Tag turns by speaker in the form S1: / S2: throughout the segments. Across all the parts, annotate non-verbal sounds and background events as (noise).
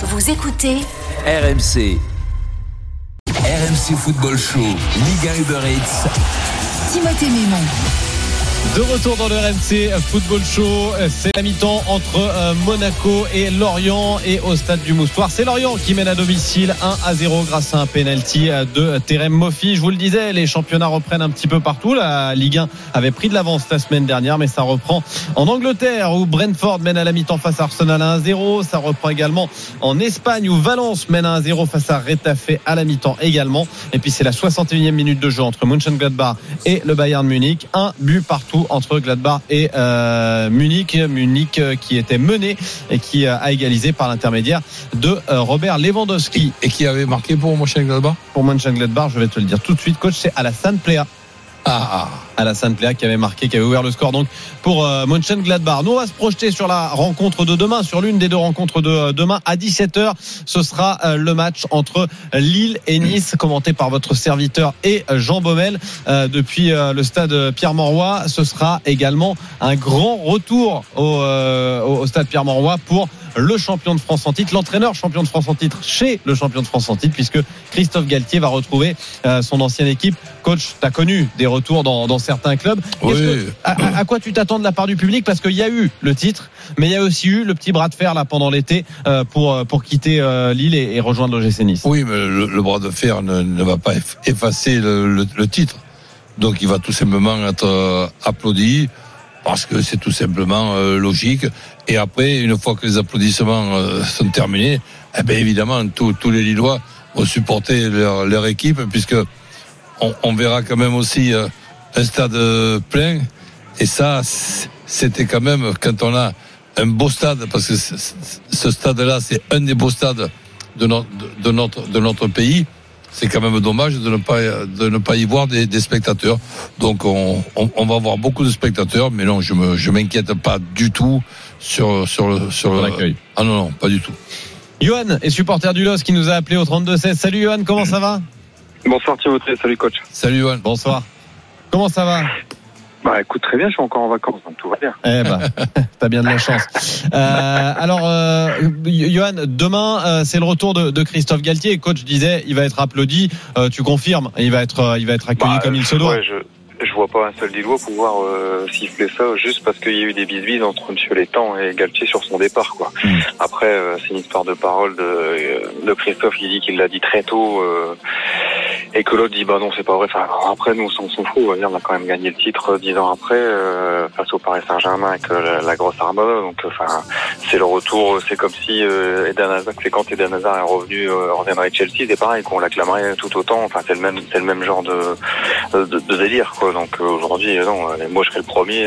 S1: Vous écoutez
S2: RMC. RMC Football Show, Liga Uber Eats.
S1: Timothée Mémon.
S3: De retour dans le RMC Football Show, c'est la mi-temps entre euh, Monaco et Lorient et au stade du Moustoir. C'est Lorient qui mène à domicile 1 à 0 grâce à un penalty euh, de Terem Moffi. Je vous le disais, les championnats reprennent un petit peu partout. La Ligue 1 avait pris de l'avance la semaine dernière, mais ça reprend en Angleterre où Brentford mène à la mi-temps face à Arsenal 1 à 0. Ça reprend également en Espagne où Valence mène à 1 0 face à Retafe à la mi-temps également. Et puis c'est la 61e minute de jeu entre Mönchengladbach et le Bayern Munich. Un but partout entre Gladbach et euh, Munich. Munich euh, qui était mené et qui euh, a égalisé par l'intermédiaire de Robert Lewandowski.
S4: Et qui avait marqué pour Mönchengladbach?
S3: Pour Mönchengladbach, je vais te le dire tout de suite, coach, c'est Alassane Plea.
S4: Ah,
S3: Alassane Plea qui avait marqué, qui avait ouvert le score donc pour euh, Mönchengladbach. Nous on va se projeter sur la rencontre de demain, sur l'une des deux rencontres de euh, demain à 17h. Ce sera euh, le match entre Lille et Nice, commenté par votre serviteur et euh, Jean Baumel euh, depuis le stade Pierre-Mauroy. Ce sera également un grand retour au, au- stade Pierre-Mauroy pour le champion de France en titre, l'entraîneur champion de France en titre chez le champion de France en titre, puisque Christophe Galtier va retrouver euh, son ancienne équipe. Coach, tu as connu des retours dans, dans certains clubs.
S4: Oui.
S3: que- à, quoi tu t'attends de la part du public? Parce qu'il y a eu le titre, mais il y a aussi eu le petit bras de fer là pendant l'été euh, pour, euh, pour quitter Lille et, et rejoindre l'OGC Nice.
S4: oui, mais le, le bras de fer ne, ne va pas eff- effacer le, le- le titre. Donc il va tout simplement être applaudi parce que c'est tout simplement euh, logique. Et après, une fois que les applaudissements euh, sont terminés, eh bien évidemment, tous les Lillois vont supporter leur, équipe puisque on, verra quand même aussi euh, un stade plein. Et ça, c'était quand même quand on a un beau stade, parce que ce stade-là, c'est un des beaux stades de notre pays. C'est quand même dommage de ne pas, de ne pas y voir des, des spectateurs. Donc, on, on, on va avoir beaucoup de spectateurs, mais non, je me, je m'inquiète pas du tout sur, sur le, sur le-
S3: l'accueil.
S4: Ah non, non, pas du tout.
S3: Johan est supporter du LOS qui nous a appelé au 32-16. Salut Johan, comment ça va?
S5: Bonsoir Timothée, salut coach.
S4: Salut, Johan.
S3: Bonsoir. Comment ça va?
S5: Bah écoute très bien, je suis encore en vacances, donc tout va bien.
S3: Eh ben, (laughs) t'as bien de la chance. Euh, alors, euh, Johan, demain, euh, c'est le retour de, de Christophe Galtier. Coach disait, il va être applaudi. Euh, tu confirmes Il va être, euh, il va être accueilli
S5: Bah,
S3: comme il se doit.
S5: ouais, je, je vois pas un seul Lillois pouvoir euh, siffler ça juste parce qu'il y a eu des bisbises entre Monsieur Létang et Galtier sur son départ. quoi.
S3: Mm.
S5: Après, euh, c'est une histoire de parole de, de Christophe qui dit qu'il l'a dit très tôt euh, et que l'autre dit bah non c'est pas vrai. Enfin, après nous on s'en fout. On a quand même gagné le titre euh, dix ans après euh, face au Paris Saint-Germain avec euh, la, la grosse armada. Donc enfin c'est le retour. C'est comme si euh, Eden Hazard, c'est quand Eden Hazard est revenu, euh, reviendrait de Chelsea, c'est pareil qu'on l'acclamerait tout autant. Enfin c'est le même, c'est le même genre de, de, de délire quoi. Donc euh, aujourd'hui euh, non, euh, moi je serais le premier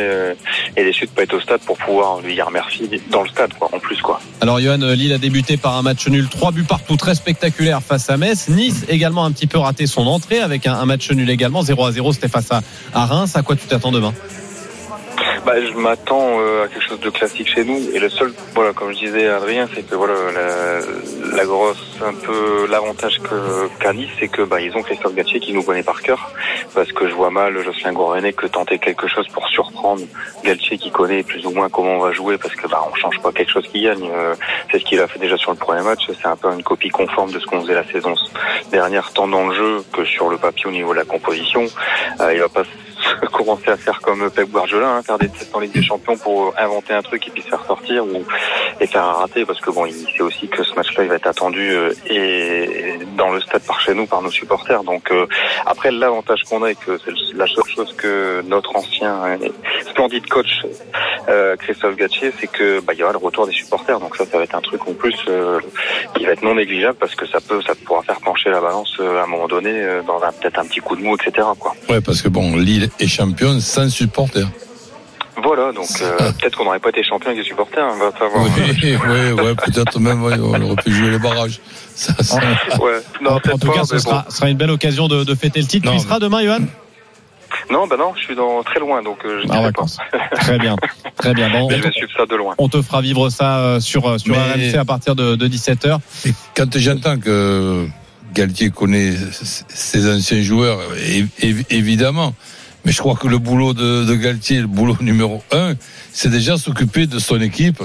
S5: et déçu de pas être au stade pour pouvoir lui dire merci dans le stade quoi. En plus quoi.
S3: Alors, Johan, Lille a débuté par un match nul, trois buts partout, très spectaculaire face à Metz. Nice également un petit peu raté son entrée avec un, un match nul également, 0 à 0, c'était face à, à Reims. À quoi tu t'attends demain?
S5: Bah, je m'attends euh, à quelque chose de classique chez nous. Et le seul, voilà, comme je disais Adrien, c'est que voilà, la, la grosse, un peu l'avantage que qu'a c'est que bah ils ont Christophe Galtier qui nous connaît par cœur, parce que je vois mal Jocelyn Gourvenet que tenter quelque chose pour surprendre Galtier qui connaît plus ou moins comment on va jouer, parce que bah on change pas quelque chose qui gagne. Euh, c'est ce qu'il a fait déjà sur le premier match. C'est un peu une copie conforme de ce qu'on faisait la saison dernière, tant dans le jeu que sur le papier au niveau de la composition. Euh, il va pas (laughs) commencer à faire comme Pep Guardiola, hein, faire des tests en Ligue des Champions pour inventer un truc et puis se faire sortir ou et faire un raté parce que bon, il sait aussi que ce match-là il va être attendu euh, et dans le stade par chez nous par nos supporters. Donc euh, après l'avantage qu'on a et que c'est la seule chose que notre ancien et splendide coach euh, Christophe Gattier, c'est que bah, il y aura le retour des supporters. Donc ça, ça va être un truc en plus euh, qui va être non négligeable parce que ça peut, ça pourra faire pencher la balance euh, à un moment donné euh, dans un peut-être un petit coup de mou, etc. Quoi.
S4: Ouais, parce que bon, Lille est championne sans supporters.
S5: Voilà, donc euh, peut-être qu'on n'aurait pas été champion avec des supporters, on va savoir.
S4: Oui, ouais, ouais, peut-être même, ouais, on aurait pu jouer les barrages. Ça, ça-
S5: Ouais, non,
S3: En tout
S5: pas,
S3: cas, ce sera, sera une belle occasion de, de fêter le titre.
S4: Non,
S3: tu y
S4: mais-
S3: seras demain, Johan?
S5: Non, bah non, je suis dans très loin, donc euh, je
S3: En
S5: dirais
S3: vacances. Très bien, très bien. Bon,
S5: pas. Mais je vais suivre ça de loin.
S3: on te fera vivre ça euh, sur, sur
S4: Mais-
S3: RMC à partir de, de 17h.
S4: Et quand j'entends que Galtier connaît ses anciens joueurs, évidemment, mais je crois que le boulot de, Galtier, le boulot (laughs) numéro un, c'est déjà s'occuper de son équipe.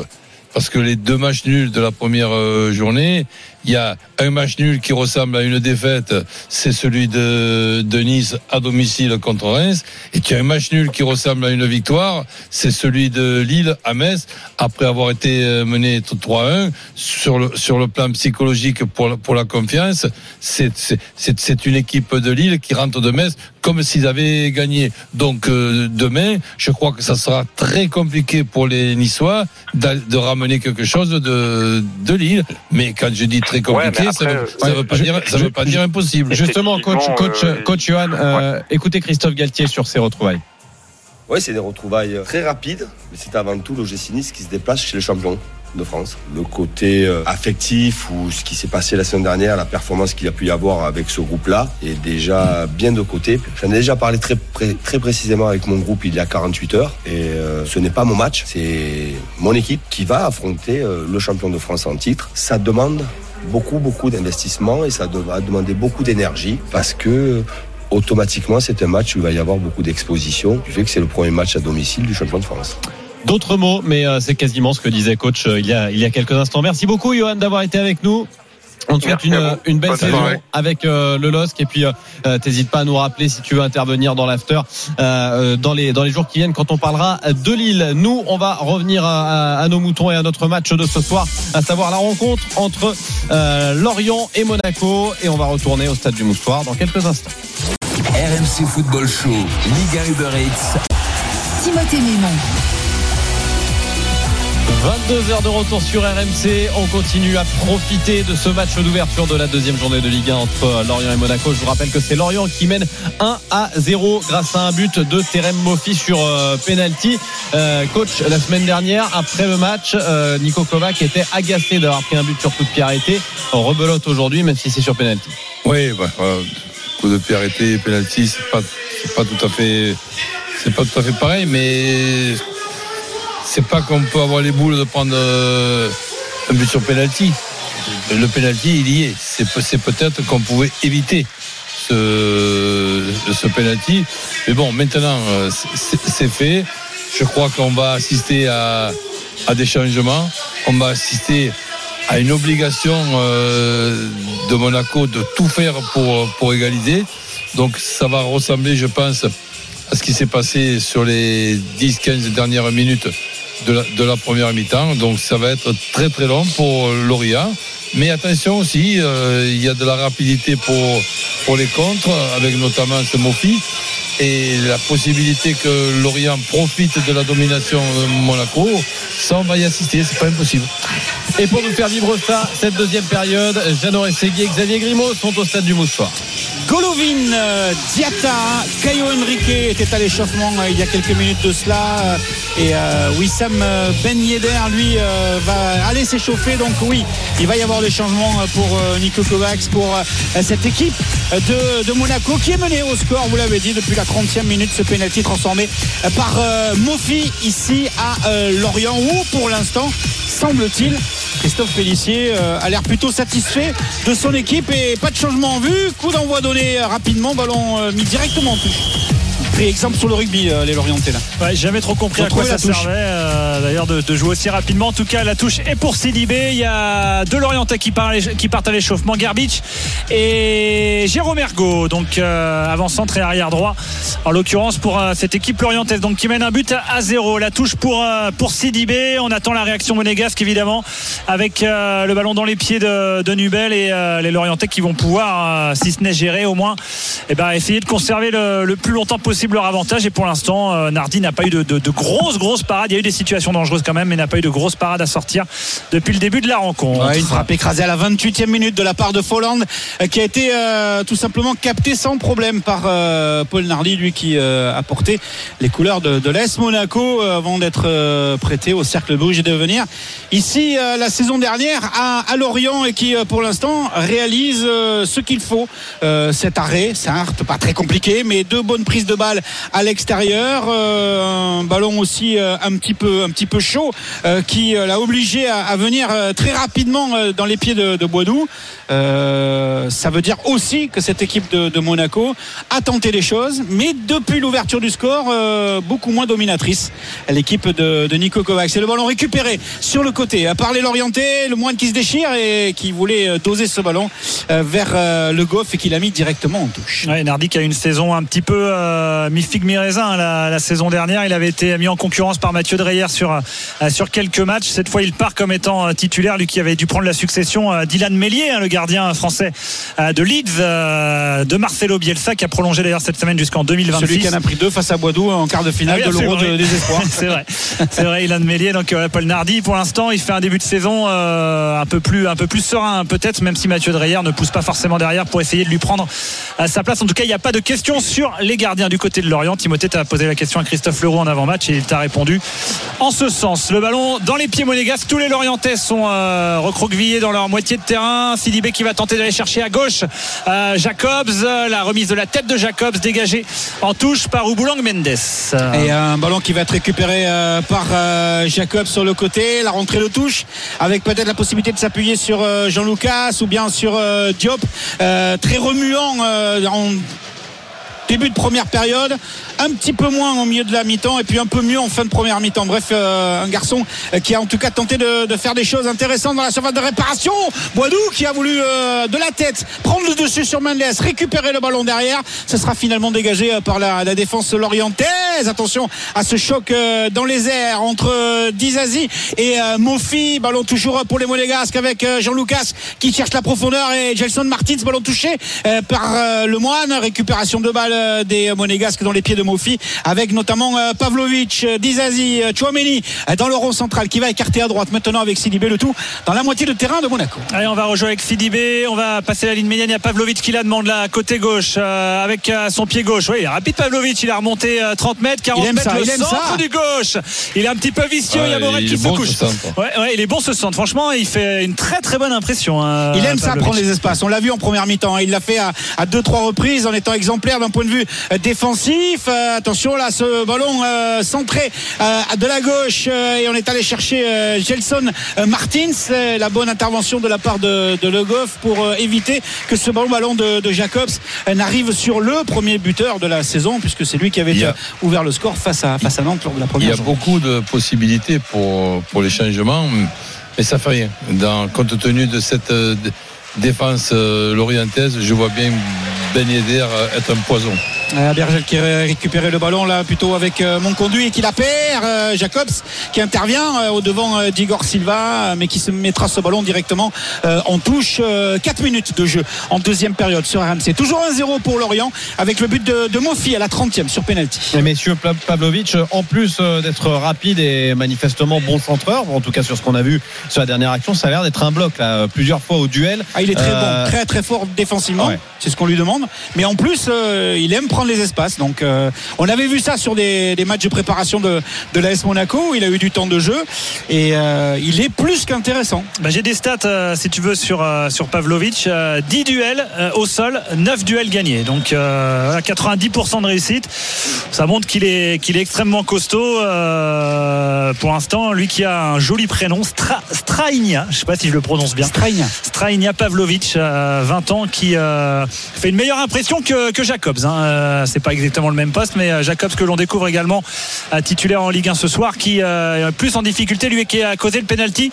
S4: parce que les deux matchs nuls de la première euh, journée, il y a un match nul qui ressemble à une défaite, c'est celui de, Nice à domicile contre Reims, et qu'il y a un match nul qui ressemble à une victoire, c'est celui de Lille à Metz, après avoir été euh, mené 3-1. Sur le, sur le plan psychologique pour, la- confiance, c'est une équipe de Lille qui rentre de Metz comme s'ils avaient gagné. Donc euh, demain, je crois que ça sera très compliqué pour les Niçois de ramener quelque chose de, de Lille. Mais quand je dis très compliqué,
S5: Ouais, mais
S4: ça veut,
S5: euh,
S4: ça veut pas
S3: je-
S4: dire, ça
S3: je-
S4: veut pas dire impossible.
S3: Justement, coach, coach,
S5: euh,
S3: coach Johan, euh, écoutez Christophe Galtier sur ces retrouvailles.
S6: Oui, c'est des retrouvailles très rapides, mais c'est avant tout l'OGC Nice qui se déplace chez les champions de France. Le côté affectif ou ce qui s'est passé la semaine dernière, la performance qu'il y a pu y avoir avec ce groupe-là est déjà bien de côté. J'en ai déjà parlé très, très précisément avec mon groupe il y a 48 heures et ce n'est pas mon match, c'est mon équipe qui va affronter le champion de France en titre. Ça demande beaucoup, beaucoup d'investissement et ça va demander beaucoup d'énergie parce que automatiquement, c'est un match où il va y avoir beaucoup d'exposition, du fait que c'est le premier match à domicile du champion de France.
S3: D'autres mots, mais euh, c'est quasiment ce que disait coach euh, il y a, il y a quelques instants. Merci beaucoup, Johan, d'avoir été avec nous. On te souhaite une, une belle saison avec euh, le LOSC et puis euh, euh, t'hésites pas à nous rappeler si tu veux intervenir dans l'after euh, euh, dans les dans les jours qui viennent quand on parlera de Lille. Nous, on va revenir à, à- à nos moutons et à notre match de ce soir, à savoir la rencontre entre euh, Lorient et Monaco et on va retourner au stade du Moustoir dans quelques instants.
S2: RMC Football Show, Liga Uber Eats.
S1: Timothée Mémon.
S3: 22 heures de retour sur RMC. On continue à profiter de ce match d'ouverture de la deuxième journée de Ligue 1 entre Lorient et Monaco. Je vous rappelle que c'est Lorient qui mène 1 à 0 grâce à un but de Terem Moffi sur euh, penalty. Euh, coach, la semaine dernière, après le match, euh, Nico Kovac était agacé d'avoir pris un but sur coup de pied arrêté. On rebelote aujourd'hui, même si c'est sur penalty.
S4: Oui, bah, voilà, coup de pied arrêté, penalty, c'est pas, pas tout à fait, c'est pas tout à fait pareil, mais c'est pas qu'on peut avoir les boules de prendre euh, un but sur penalty. Le penalty, il y est. C'est, peut- c'est peut-être qu'on pouvait éviter ce, ce penalty. Mais bon, maintenant, euh, c'est, fait. Je crois qu'on va assister à, à des changements. On va assister à une obligation euh, de Monaco de tout faire pour, pour égaliser. Donc ça va ressembler, je pense, à ce qui s'est passé sur les 10-15 dernières minutes de la, première mi-temps. Donc ça va être très très long pour Lorient. Mais attention aussi, euh, il y a de la rapidité pour, pour les contres, avec notamment ce Mofi. Et la possibilité que Lorient profite de la domination de Monaco, ça on va y assister, c'est pas impossible.
S3: Et pour nous faire vivre ça, cette deuxième période, Jeannot Rességui et Xavier Grimaud sont au stade du Moustoir.
S7: Golovin, euh, Diata, Caio Henrique était à l'échauffement euh, il y a quelques minutes de cela. euh, Et euh, Wissam Ben Yedder, lui, va aller s'échauffer. Donc oui, il va y avoir des changements pour euh, Nico Kovacs, pour cette équipe de, de Monaco qui est menée au score, vous l'avez dit, depuis la 30e minute, ce pénalty transformé euh, par euh, Mofi ici à euh, Lorient, où pour l'instant, semble-t-il, Christophe Pellissier euh, a l'air plutôt satisfait de son équipe et pas de changement en vue. Coup d'envoi donné rapidement, ballon mis directement en touche. Pris exemple sur le rugby, euh, les Lorientais là.
S8: Ouais, jamais trop compris à quoi ça
S7: touche.
S8: servait euh, d'ailleurs de, de jouer aussi rapidement. En tout cas, la touche est pour Sidibé. Il y a deux Lorientais qui, partent à l'éch- qui partent à l'échauffement, Garbich et Jérôme Ergo. Donc euh, avant-centre et arrière droit. En l'occurrence pour euh, cette équipe lorientaise donc qui mène un but à zéro. La touche pour pour Sidibé. On attend la réaction monégasque évidemment avec le ballon dans les pieds de, de Nubel et les Lorientais qui vont pouvoir, si ce n'est gérer au moins, eh ben, essayer de conserver le, le plus longtemps possible leur avantage. Et pour l'instant, euh, Nardi n'a pas eu de, de- grosses, grosses parades. Il y a eu des situations dangereuses quand même, mais n'a pas eu de grosses parades à sortir depuis le début de la rencontre.
S7: Une frappe écrasée à la 28e minute de la part de Folland euh, qui a été euh, tout simplement capté sans problème par Paul Nardi, lui qui a porté les couleurs de, de l'Est Monaco avant d'être prêté au Cercle Rouge et de venir ici la saison dernière à, Lorient et qui pour l'instant réalise ce qu'il faut. Cet arrêt, certes pas très compliqué, mais deux bonnes prises de balles à l'extérieur. Euh, un ballon aussi euh, un petit peu chaud euh, qui l'a obligé à, venir très rapidement dans les pieds de, de. Euh, ça veut dire aussi que cette équipe de, de Monaco a tenté des choses, mais depuis l'ouverture du score, euh, beaucoup moins dominatrice. L'équipe de, de Nico Kovac. C'est le ballon récupéré sur le côté par les Lorientais, le moine qui se déchire et qui voulait euh, doser ce ballon euh, vers euh, le Goff et qui l'a mis directement en touche.
S8: Ouais, Nardi qui a une saison un petit peu euh, mi-figue mi-raisin hein, la, la saison dernière. Il avait été mis en concurrence par Mathieu Dreyer sur, sur quelques matchs. Cette fois, il part comme étant titulaire, lui qui avait dû prendre la succession d'Ilan Mélier, hein, le gardien français euh, de Leeds, euh, de Marcelo Bielsa, qui a prolongé d'ailleurs cette semaine jusqu'en 2026.
S7: Celui qui en a pris deux face à Boisdoux en quart de finale
S8: Ah oui,
S7: de l'Euro de- des espoirs. (laughs)
S8: c'est vrai, c'est vrai, Ilan Mélier. Donc euh, Paul Nardi, pour l'instant, il fait un début de saison un peu plus, un peu plus serein, peut-être, même si Mathieu Dreyer ne pousse pas forcément derrière pour essayer de lui prendre sa place. En tout cas, il n'y a pas de question sur les gardiens du côté de Lorient. Timothée t'a posé la question à Christophe Leroux en avant-match et il t'a répondu en ce sens. Le ballon dans les pieds monégasques. Tous les Lorientais sont recroquevillés dans leur moitié de terrain. Qui va tenter d'aller chercher à gauche euh, Jacobs. Euh, La remise de la tête de Jacobs dégagée en touche par Ouboulang Mendes.
S7: Et un ballon qui va être récupéré euh, par euh, Jacob sur le côté, la rentrée de touche, avec peut-être la possibilité de s'appuyer sur Jean-Lucas ou bien sur Diop, très remuant en début de première période, un petit peu moins au milieu de la mi-temps et puis un peu mieux en fin de première mi-temps. Bref, euh, un garçon euh, qui a en tout cas tenté de, de faire des choses intéressantes dans la surface de réparation. Boidou qui a voulu euh, de la tête prendre le dessus sur Mendes, récupérer le ballon derrière. Ce sera finalement dégagé euh, par la, la défense lorientaise. Attention à ce choc euh, dans les airs entre Dizazi et Mofi. Ballon toujours pour les Monégasques avec Jean-Lucas qui cherche la profondeur et Gelson Martins. Ballon touché par le Moine. Récupération de balle des Monégasques dans les pieds de Mofi avec notamment euh, Pavlovic, euh, Dizazi, euh, Chouameni dans le rond central qui va écarter à droite maintenant avec Sidibé le tout dans la moitié de terrain de Monaco.
S8: Allez, on va rejouer avec Sidibé. On va passer la ligne médiane. Il y a Pavlovic qui la demande là, côté gauche, euh, avec euh, son pied gauche. Oui, il rapide Pavlovic. Il a remonté euh, 30 mètres, 40
S7: Il aime
S8: mètres,
S7: ça,
S8: le
S7: il aime
S8: centre
S7: ça.
S8: du gauche. Il est un petit peu vicieux. il y a
S4: Ouais,
S8: Morel
S4: il
S8: qui se
S4: bon,
S8: couche. Ouais, ouais, il est bon ce centre. Franchement, il fait une très très bonne impression. hein,
S7: Il aime ça prendre les espaces. On l'a vu en première mi-temps. hein. Il l'a fait à, à deux trois reprises en étant exemplaire d'un point de vue euh, défensif. Euh, attention là, ce ballon euh, centré euh, de la gauche et on est allé chercher Gelson Martins. La bonne intervention de la part de, de Le Goff pour éviter que ce ballon ballon de, de Jacobs n'arrive sur le premier buteur de la saison puisque c'est lui qui avait
S4: a-
S7: ouvert le score face à face à Nantes lors de la
S4: Il y
S7: première
S4: a
S7: journée.
S4: beaucoup de possibilités pour, pour les changements, mais ça fait rien. Dans, compte tenu de cette défense lorientaise, je vois bien Ben Yedder euh, être un poison.
S7: Euh, Bergel qui a récupéré le ballon là plutôt avec euh, mon conduit et qui la perd. Jacobs qui intervient au devant d'Igor Silva mais qui se mettra ce ballon directement en touche. 4 minutes de jeu en deuxième période sur RMC. Toujours 1-0 pour Lorient avec le but de, de Mofi à la 30e sur penalty.
S3: Et messieurs Pavlovic, en plus d'être rapide et manifestement bon centreur, en tout cas sur ce qu'on a vu sur la dernière action, ça a l'air d'être un bloc là, plusieurs fois au duel.
S7: Ah, il est très
S3: Euh,
S7: bon, très très fort défensivement.
S3: Ouais.
S7: C'est ce qu'on lui demande. Mais en plus, euh, il aime prendre les espaces. Donc, euh, on avait vu ça sur des, des matchs de préparation de, de l'AS Monaco. où Il a eu du temps de jeu et euh, il est plus qu'intéressant.
S8: Bah, J'ai des stats, si tu veux, sur, sur Pavlovic. Euh, 10 duels au sol, 9 duels gagnés. Donc euh, voilà, 90% de réussite. Ça montre qu'il est, qu'il est extrêmement costaud. pour l'instant, lui qui a un joli prénom, Stra, Strainia. Je sais pas si je le prononce bien.
S7: Strainia.
S8: Strainia Pavlovic, euh, 20 ans, qui fait une meilleure impression que, que Jacobs. Hein. Euh, c'est pas exactement le même poste, mais euh, Jacobs que l'on découvre également euh, titulaire en Ligue 1 ce soir, qui est plus en difficulté, lui qui a causé le penalty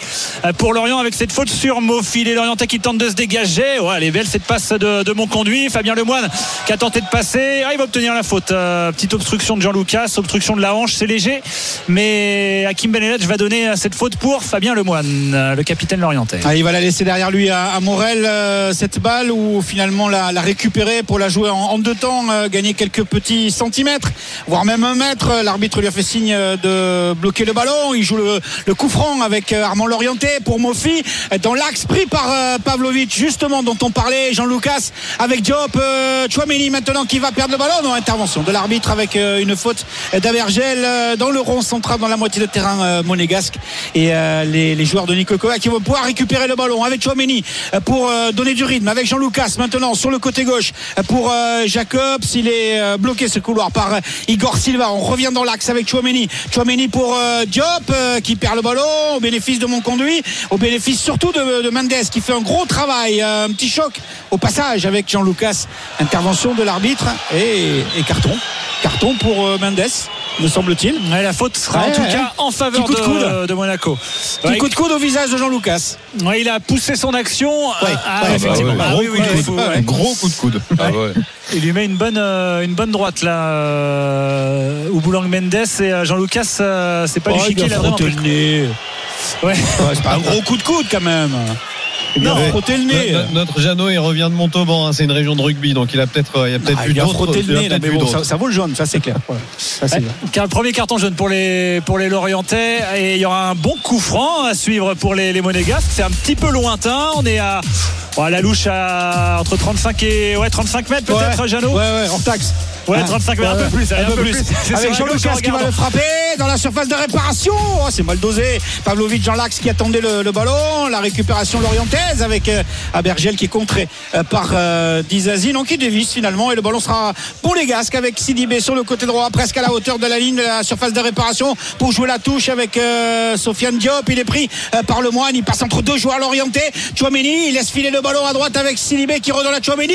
S8: pour Lorient avec cette faute sur Mofi. Les Lorientais qui tentent de se dégager. Ouais, elle est belle cette passe de, de mon conduit. Fabien Lemoine qui a tenté de passer. Ah, il va obtenir la faute. Petite obstruction de Jean-Lucas, obstruction de la hanche, c'est léger. Mais Hakim Benelech va donner cette faute pour Fabien Lemoine, le capitaine lorientais.
S7: Ah, il va la laisser derrière lui à, Morel cette balle ou finalement la récupérer pour la jouer en, deux temps, euh, gagner quelques petits centimètres, voire même un mètre. L'arbitre lui a fait signe euh, de bloquer le ballon. Il joue le, coup franc avec euh, Armand Lorienté pour Mofi dans l'axe pris par Pavlovic justement dont on parlait Jean-Lucas avec Diop Chouameni maintenant qui va perdre le ballon. Non, intervention de l'arbitre avec une faute d'Avergel dans le rond central dans la moitié de terrain monégasque et les, joueurs de Nico Kovac qui vont pouvoir récupérer le ballon avec Chouameni pour donner du rythme avec Jean-Lucas maintenant sur le côté gauche pour euh, Jacobs. Il est euh, bloqué ce couloir par euh, Igor Silva. On revient dans l'axe avec Chouameni. Chouameni pour Diop qui perd le ballon au bénéfice de mon conduit, au bénéfice surtout de, de Mendes qui fait un gros travail. Un petit choc au passage avec Jean-Lucas. Intervention de l'arbitre et, carton. Carton pour Mendes, me semble-t-il.
S8: Ouais, la faute sera
S7: Ouais,
S8: en tout
S7: ouais.
S8: cas en faveur
S7: de
S8: de,
S7: coude.
S8: de Monaco. Ouais,
S7: coup de coude au visage de Jean-Lucas.
S8: il a poussé son action. Ah,
S7: ouais,
S8: effectivement.
S4: bah
S8: Ah
S4: ouais,
S8: oui, oui,
S7: gros
S8: il
S7: coup
S8: faut-
S7: de coude.
S8: ouais.
S3: Un gros coup de coude.
S4: Ah.
S8: Il lui met une bonne, euh, une bonne droite là. Euh, Boulang Mendes et euh, Jean-Lucas, euh, c'est pas
S7: Oh,
S8: du chiquet. Ouais,
S7: c'est pas un gros coup de coude quand même. Il a
S3: Ouais.
S7: frotté le nez.
S3: Notre- Notre Jeannot, il revient de Montauban. hein, c'est une région de rugby, donc il a peut-être, euh, il a peut-être
S7: Ah,
S3: vu
S7: il a
S3: d'autres.
S7: frotté
S3: il
S7: le nez, là, mais bon,
S3: d'autres.
S7: ça, ça vaut le jaune, ça c'est clair. Ouais. Ça, c'est
S8: Ouais. premier carton jaune pour les, pour les Lorientais et il y aura un bon coup franc à suivre pour les, les Monégasques. C'est un petit peu lointain. On est à, bon, à la louche à entre 35 et ouais, 35 mètres peut-être,
S7: ouais,
S8: Jeannot?
S7: Ouais, ouais, hors taxe.
S8: Ouais,
S7: Hein
S8: 35 mètres, un peu plus, allez,
S7: un peu plus.
S8: C'est
S7: Avec Jean-Lucas qui va le frapper dans la surface de réparation. Oh, c'est mal dosé. Pavlovic Jean Lax qui attendait le, le ballon. La récupération lorientaise avec euh, Abergel qui est contré euh, par euh, Dizazi. Donc il dévisse finalement et le ballon sera pour les Gasques avec Sidibé sur le côté droit, presque à la hauteur de la ligne de la surface de réparation pour jouer la touche avec euh, Sofiane Diop. Il est pris par le moine. Il passe entre deux joueurs l'orienté. Chouameni, il laisse filer le ballon à droite avec Sidibé qui redonne à Chouameni.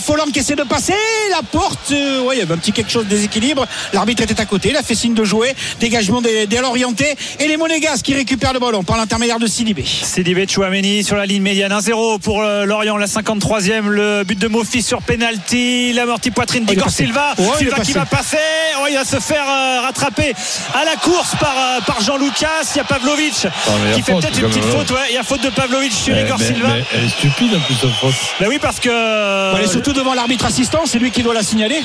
S7: Folland qui essaie de passer. La porte, ouais, il y avait un petit quelque chose de déséquilibre. L'arbitre était à côté. Il a fait signe de jouer. Dégagement des, des l'orienté. Et les Monégas qui récupèrent le ballon par l'intermédiaire de Sidibé.
S8: Sidibé Chouameni sur la ligne médiane 1-0 pour euh, Lorient la 53e le but de Mofi sur penalty l'amorti poitrine
S7: Oh,
S8: d'Igor. Silva Silva qui va passer oh, il va se faire euh, rattraper à la course par, euh, par Jean-Lucas il y a Pavlovic
S4: y a
S8: qui fait
S4: faute,
S8: peut-être une petite faute ouais, il y a faute de Pavlovic sur Igor
S4: mais-
S8: Silva
S4: mais elle est stupide en plus cette faute.
S8: Bah oui parce que
S7: Bon, elle est surtout devant l'arbitre assistant. C'est lui qui doit la signaler.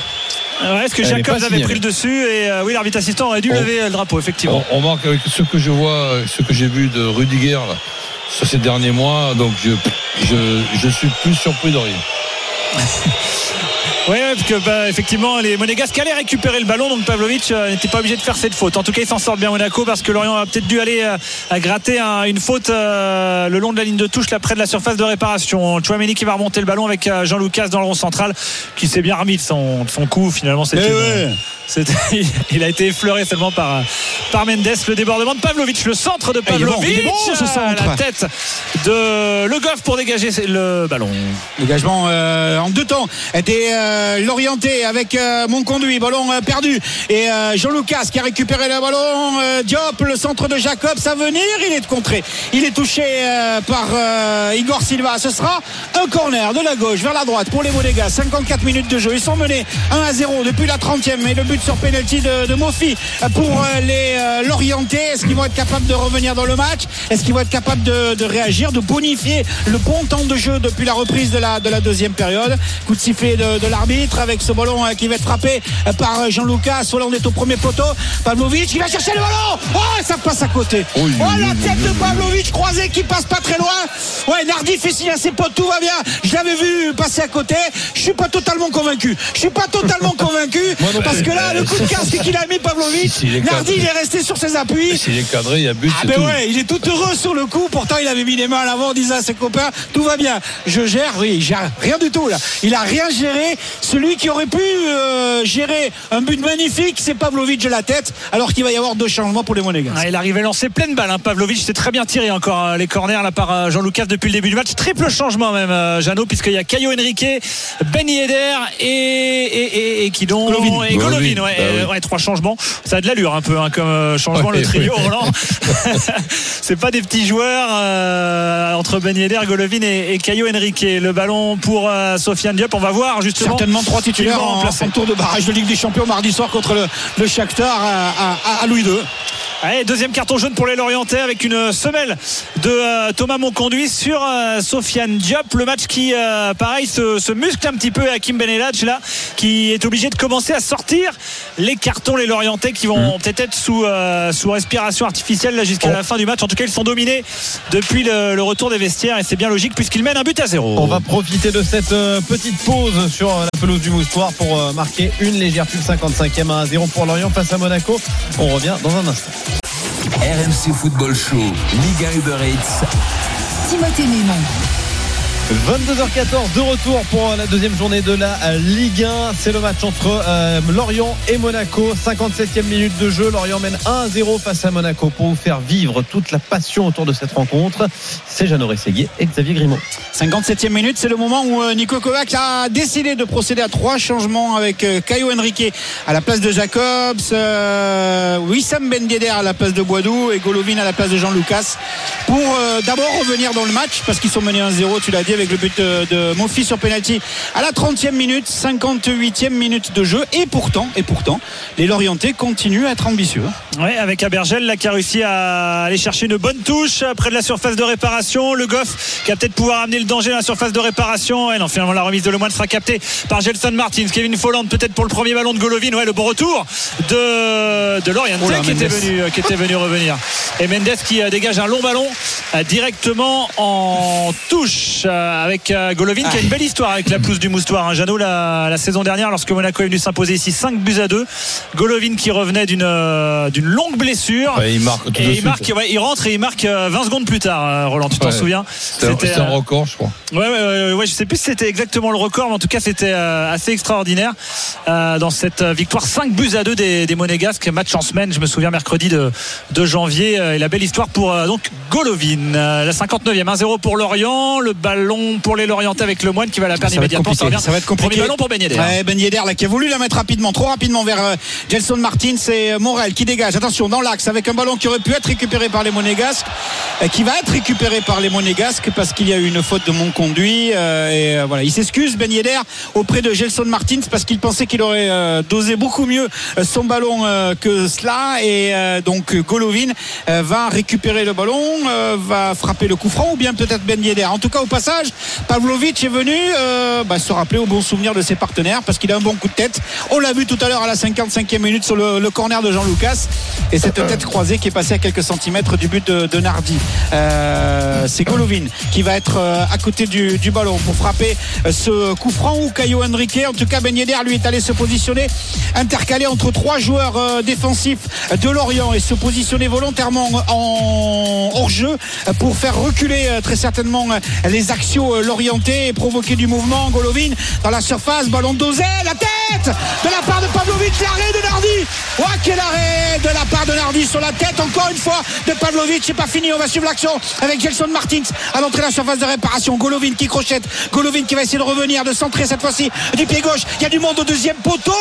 S8: Ouais, est-ce que Jacobs avait pris le dessus et euh, oui l'arbitre assistant aurait dû lever le drapeau effectivement.
S4: On, on remarque avec ce que je vois, ce que j'ai vu de Rudiger là, sur ces derniers mois, donc je, je, je suis plus surpris de rien. (laughs)
S8: Oui, parce que bah, effectivement, les Monégasques allaient récupérer le ballon, donc Pavlovic euh, n'était pas obligé de faire cette faute. En tout cas, il s'en sort bien Monaco parce que Lorient a peut-être dû aller euh, à gratter un- une faute euh, le long de la ligne de touche, là près de la surface de réparation. Chouameni qui va remonter le ballon avec euh, Jean-Lucas dans le rond central, qui s'est bien remis de son, de son coup. Finalement, c'est
S7: Eh ouais.
S8: c'est- (laughs) il a été effleuré seulement par, par Mendes. Le débordement de Pavlovic, le centre de
S7: Eh, bon,
S8: Pavlovic,
S7: est bon, ce centre.
S8: la tête de Le Goff pour dégager le ballon.
S7: Dégagement euh, en deux temps était euh, l'orienté avec euh, mon conduit, ballon euh, perdu. Et euh, Jean-Lucas qui a récupéré le ballon. Diop, le centre de Jacobs à venir. Il est contré. Il est touché par Igor Silva. Ce sera un corner de la gauche vers la droite pour les Monégas. 54 minutes de jeu. Ils sont menés 1 à 0 depuis la 30e. Et le but sur penalty de, de Mofi pour les l'orienté. Est-ce qu'ils vont être capables de revenir dans le match? Est-ce qu'ils vont être capables de, réagir, de bonifier le bon temps de jeu depuis la reprise de la, de la deuxième période? Coup de sifflet de, de avec ce ballon euh, qui va être frappé euh, par euh, Jean-Lucas. Hollande est au premier poteau. Pavlovic, il va chercher le ballon. Oh, ça passe à côté.
S4: Oui,
S7: oh, la tête de Pavlovic croisée qui passe pas très loin. Ouais, Nardi fait signe à ses potes, tout va bien. Je l'avais vu passer à côté. Je suis pas totalement convaincu. Je suis pas totalement convaincu (laughs) parce que là, le coup de casque qu'il a mis Pavlovic,
S4: Si, il est
S7: Nardi, il est resté sur ses appuis.
S4: S'il est cadré, il y a but,
S7: Ah ben
S4: tout.
S7: ouais, il est tout heureux sur le coup. Pourtant, il avait mis les mains à l'avant en disant à ses copains tout va bien. Je gère. Oui, il gère rien du tout là. Il a rien géré. Celui qui aurait pu euh, gérer un but magnifique, c'est Pavlovic de la tête. Alors qu'il va y avoir deux changements pour les Monégas.
S8: Ah, il arrivait lancé pleine balle. Hein. Pavlovic s'est très bien tiré encore euh, les corners là par euh, Jean-Lucas depuis le début du match. Triple changement même, euh, Jeannot, puisqu'il y a Caio Henrique, Ben Yedder et, et, et, et qui donc
S7: Golovin.
S8: et Golovin.
S4: Golovin,
S8: Ouais,
S4: bah oui.
S8: ouais, trois changements. Ça a de l'allure un peu hein, comme euh, changement
S4: Ouais,
S8: le trio. Roland. (laughs) (laughs) C'est pas des petits joueurs euh, entre Ben Yedder, Golovin et, et Caio Henrique. Le ballon pour euh, Sofiane Diop. On va voir justement.
S7: Certainement trois titulaires en, en tour de barrage de Ligue des Champions mardi soir contre le, le Shakhtar à, à- à Louis II.
S8: Allez, deuxième carton jaune pour les Lorientais avec une semelle de euh, Thomas Monconduit sur euh, Sofiane Diop. Le match qui, euh, pareil, se, se muscle un petit peu. Hakim Benelach, là, qui est obligé de commencer à sortir les cartons, les Lorientais, qui vont peut-être être sous, sous respiration artificielle là, jusqu'à la fin du match. En tout cas, ils sont dominés depuis le, le retour des vestiaires et c'est bien logique puisqu'ils mènent un but à zéro.
S3: On va profiter de cette petite pause sur la pelouse du Moustoir pour marquer une légère pub 55e à 1-0 pour Lorient face à Monaco. On revient dans un instant.
S2: RMC Football Show, Liga Uber Eats.
S1: Timothée Mémon.
S3: 22h14 de retour pour la deuxième journée de la Ligue 1. C'est le match entre euh, Lorient et Monaco. 57e minute de jeu. Lorient mène 1-0 face à Monaco pour vous faire vivre toute la passion autour de cette rencontre. C'est Jeannot Rességuier et Xavier Grimaud.
S7: 57e minute, c'est le moment où euh, Nico Kovac a décidé de procéder à trois changements avec euh, Caio Henrique à la place de Jacobs, euh, Wissam Ben à la place de Boidou et Golovin à la place de Jean Lucas pour euh, d'abord revenir dans le match parce qu'ils sont menés 1-0, tu l'as dit, avec le but de, de Mofi sur penalty à la 30e minute, 58e minute de jeu et pourtant, et pourtant, les Lorientais continuent à être ambitieux.
S8: Ouais, avec Abergel là qui a réussi à aller chercher une bonne touche près de la surface de réparation. Le Goff qui a peut-être pouvoir amener le danger à la surface de réparation. Et non, finalement la remise de Le Moine sera captée par Gelson Martins. Kevin Folland peut-être pour le premier ballon de Golovin. Ouais, le bon retour de, de
S7: Oh là,
S8: qui, était venu, qui était venu revenir. Et Mendes qui euh, dégage un long ballon euh, directement en touche euh, avec euh, Golovin qui a une belle histoire avec la pelouse du Moustoir. Hein. Jeannot la, la saison dernière lorsque Monaco est venu s'imposer ici 5 buts à 2. Golovin qui revenait d'une euh, d'une longue blessure.
S4: Ouais, il marque tout de
S8: Et il,
S4: suite.
S8: marque, ouais, il rentre et il marque euh, 20 secondes plus tard, euh, Roland. Tu t'en
S4: Ouais.
S8: souviens? C'était,
S4: un
S8: euh,
S4: record, je crois.
S8: Ouais, ouais, je sais plus si c'était exactement le record, mais en tout cas, c'était euh, assez extraordinaire euh, dans cette euh, victoire 5 buts à 2 des, des Monégasques, match en semaine, je me souviens, mercredi de, de janvier. euh, et la belle histoire pour euh, donc Golovin. Euh, la 59e, 1-0 pour Lorient, le ballon pour les Lorientais avec le Moine qui va la perdre
S7: Ça
S8: immédiatement.
S7: Ça va être compliqué.
S8: Premier ballon pour Ben Yedder.
S7: Ouais, Ben Yedder là, qui a voulu la mettre rapidement, trop rapidement vers euh, Gelson Martins et euh, Morel qui dégage. Attention, dans l'axe avec un ballon qui aurait pu être récupéré par les Monégasques, euh, qui va être récupéré par les Monégasques parce qu'il y a eu une faute de mon conduit. euh, et voilà, il s'excuse Ben Yedder auprès de Gelson Martins parce qu'il pensait qu'il aurait dosé beaucoup mieux son ballon que cela. Et donc Golovin va récupérer le ballon, va frapper le coup franc ou bien peut-être Ben Yedder. En tout cas, au passage, Pavlovic est venu euh, bah, se rappeler au bon souvenir de ses partenaires parce qu'il a un bon coup de tête. On l'a vu tout à l'heure à la 55e minute sur le, corner de Jean Lucas et cette tête croisée qui est passée à quelques centimètres du but de, Nardi. Euh, C'est Golovin qui va être euh, à côté du, ballon pour frapper ce coup franc ou Caio Henrique. En tout cas, Ben lui est allé se positionner intercalé entre trois joueurs défensifs de Lorient et se positionner volontairement en hors-jeu pour faire reculer très certainement les axiaux euh, lorientais et provoquer du mouvement. Golovin dans la surface, ballon dosé, la tête de la part de Pavlovic, l'arrêt de Nardi. Oh, quel arrêt de la part de Nardi sur la tête, encore une fois, de Pavlovic. C'est pas fini, on va suivre l'action avec Gelson Martins à l'entrée de la surface de réparation. Golovin qui crochette, Golovin qui va essayer de revenir, de centrer cette fois-ci du pied gauche. Il y a du monde au deuxième poteau.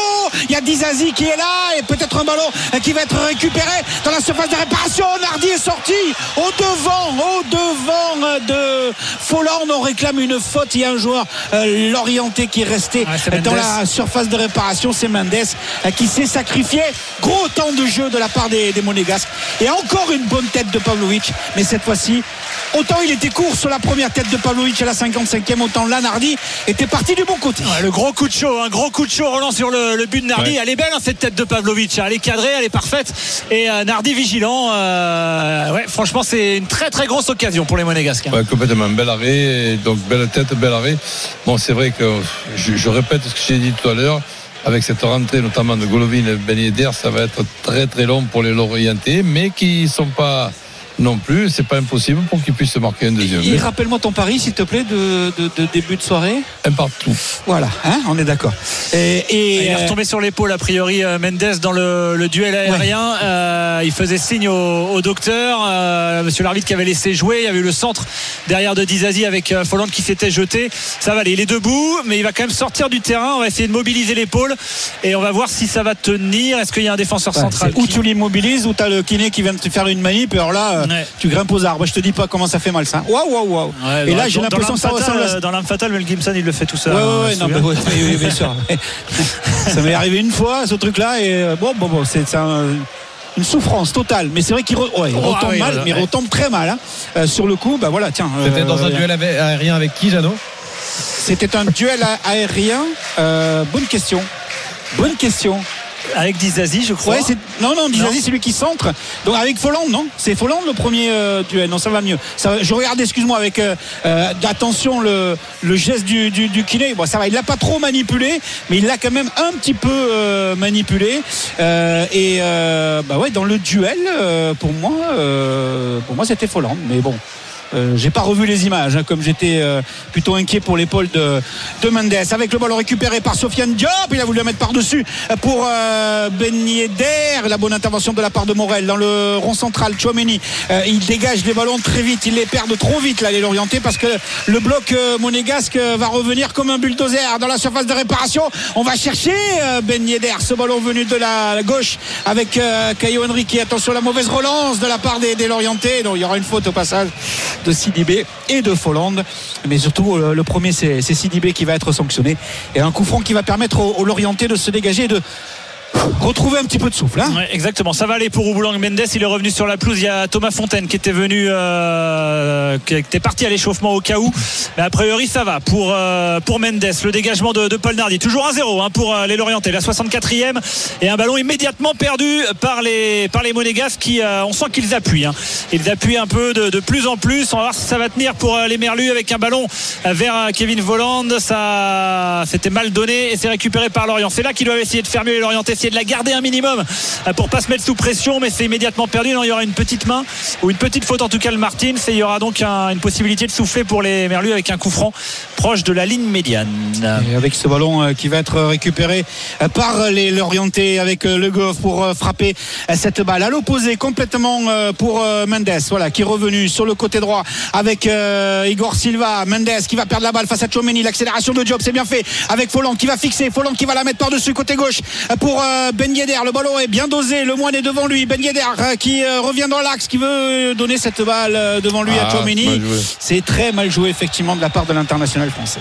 S7: Il y a Dizazi qui est là et peut-être un ballon euh, qui va être récupéré dans la surface de réparation. Nardi est sorti au devant, au devant euh, de Folland. Réclame une faute. Il y a un joueur euh, l'orienté qui est resté euh, dans la surface de réparation. C'est Mendes euh, qui s'est sacrifié. Gros temps de jeu de la part des, des Monégasques. Et encore une bonne tête de Pavlovic. Mais cette fois-ci, autant il était court sur la première tête de Pavlovic à la 55e, autant là, Nardi était parti du bon côté.
S8: Ouais, le gros coup de chaud, un gros coup de chaud Roland sur le, le but de Nardi.
S4: Ouais.
S8: Elle est belle hein, cette tête de Pavlovic. Elle est cadrée, elle est parfaite. Et euh, Nardi vigilant. euh, ouais, franchement, c'est une très très grosse occasion pour les Monégasques. hein.
S4: Ouais, complètement bel arrêt, donc belle tête, bel arrêt. Bon, c'est vrai que je, je répète ce que j'ai dit tout à l'heure. Avec cette rentrée, notamment de Golovin et Ben Yedder, ça va être très très long pour les Lorientais, mais qui sont pas non plus. C'est pas impossible pour qu'ils puissent marquer un deuxième.
S7: Et rappelle-moi ton pari, s'il te plaît, de, de- de début de soirée.
S4: Un partout.
S7: Voilà, hein, on est d'accord. Et, et,
S8: Il est
S7: euh,
S8: retombé sur l'épaule, a priori, euh, Mendes dans le, le duel aérien. Euh, il faisait signe au, au docteur. Euh, monsieur l'arbitre qui avait laissé jouer. Il y avait eu le centre derrière de Dizazi avec euh, Folland qui s'était jeté. Ça va aller. Il est debout, mais il va quand même sortir du terrain. On va essayer de mobiliser l'épaule et on va voir si ça va tenir. Est-ce qu'il y a un défenseur
S7: ouais,
S8: central
S7: ou
S8: qui-
S7: tu l'immobilises ou t'as le kiné qui vient de te faire une manip. Et alors là, euh,
S8: Ouais.
S7: tu grimpes aux arbres. Je te dis pas comment ça fait mal ça. Waouh, waouh, waouh.
S8: Ouais,
S7: et là, j'ai l'impression que ça ressemble à.
S8: Dans l'arme fatale, Mel Gibson, il le fait tout seul.
S7: Ouais, ouais,
S8: hein,
S7: non, mais oui, oui, bien sûr. (laughs) ça m'est arrivé une fois, ce truc-là, et euh, bon, bon, bon, c'est c'est un- une souffrance totale. Mais c'est vrai qu'il re- ouais, il
S8: Oh,
S7: retombe
S8: ah oui,
S7: mal, mais il
S8: ouais.
S7: retombe très mal. hein. Euh, sur le coup, bah voilà, tiens.
S3: C'était
S7: euh,
S3: dans un duel aérien avec qui, Jeannot
S7: C'était un duel aérien. Euh, bonne question. Bonne question.
S8: Avec Dizazi, je crois.
S7: Ouais, non non, Dizazi c'est lui qui centre. Donc avec Folland, non? C'est Folland le premier euh, duel. Non, ça va mieux. Ça, va- je regarde, excuse-moi, avec euh, euh, attention le, le geste du, du, du kiné. Bon, ça va. Il l'a pas trop manipulé, mais il l'a quand même un petit peu euh, manipulé. Euh, et euh, bah ouais, dans le duel, euh, pour moi, euh, pour moi, c'était Folland. Mais bon. Euh, J'ai pas revu les images, hein, comme j'étais euh, plutôt inquiet pour l'épaule de, de Mendes. Avec le ballon récupéré par Sofiane Diop, il a voulu la mettre par-dessus pour euh, Ben Yedder. La bonne intervention de la part de Morel dans le rond central. Chouameni, euh, il dégage les ballons très vite, il les perd trop vite là, les Lorientais, parce que le bloc euh, monégasque va revenir comme un bulldozer dans la surface de réparation. On va chercher Ben Yedder, ce ballon venu de la, gauche avec Caio Henrique. Attention, la mauvaise relance de la part des, des Lorientais. Donc il y aura une faute au passage de Sidibé et de Folland. Mais surtout, le, le premier, c'est Sidibé qui va être sanctionné. Et un coup franc qui va permettre aux, aux Lorientais de se dégager et de retrouver un petit peu de souffle. hein.
S8: Exactement, ça va aller pour Ouboulang Mendes. Il est revenu sur la pelouse. Il y a Thomas Fontaine qui était venu, euh, qui était parti à l'échauffement au cas où. Mais a priori, ça va pour, euh, pour Mendes. Le dégagement de, Paul Nardi. Toujours 1-0 hein, pour euh, les Lorientais. La 64e et un ballon immédiatement perdu par les, par les Monégasques qui, euh, on sent qu'ils appuient. hein. Ils appuient un peu de, plus en plus. On va voir si ça va tenir pour les Merlus avec un ballon vers Kevin Voland. Ça, c'était mal donné et c'est récupéré par Lorient. C'est là qu'ils doivent essayer de faire mieux les Lorientais, de la garder un minimum euh, pour pas se mettre sous pression, mais c'est immédiatement perdu. Il y aura une petite main ou une petite faute en tout cas le Martins et il y aura donc un- une possibilité de souffler pour les Merlus avec un coup franc proche de la ligne médiane.
S7: Avec ce ballon euh, qui va être récupéré euh, par les avec Le Goff pour frapper cette balle à l'opposé complètement pour Mendes. Voilà qui est revenu sur le côté droit avec Igor Silva. Mendes qui va perdre la balle face à Chomeni l'accélération de Job c'est bien fait avec Folland qui va fixer. Folland qui va la mettre par-dessus côté gauche pour Ben Yedder. Le ballon est bien dosé. Le moine est devant lui. Ben Yedder euh, qui euh, revient dans l'axe qui veut euh, donner cette balle euh, devant lui à
S4: Ah, joué.
S7: c'est très mal joué effectivement de la part de l'international français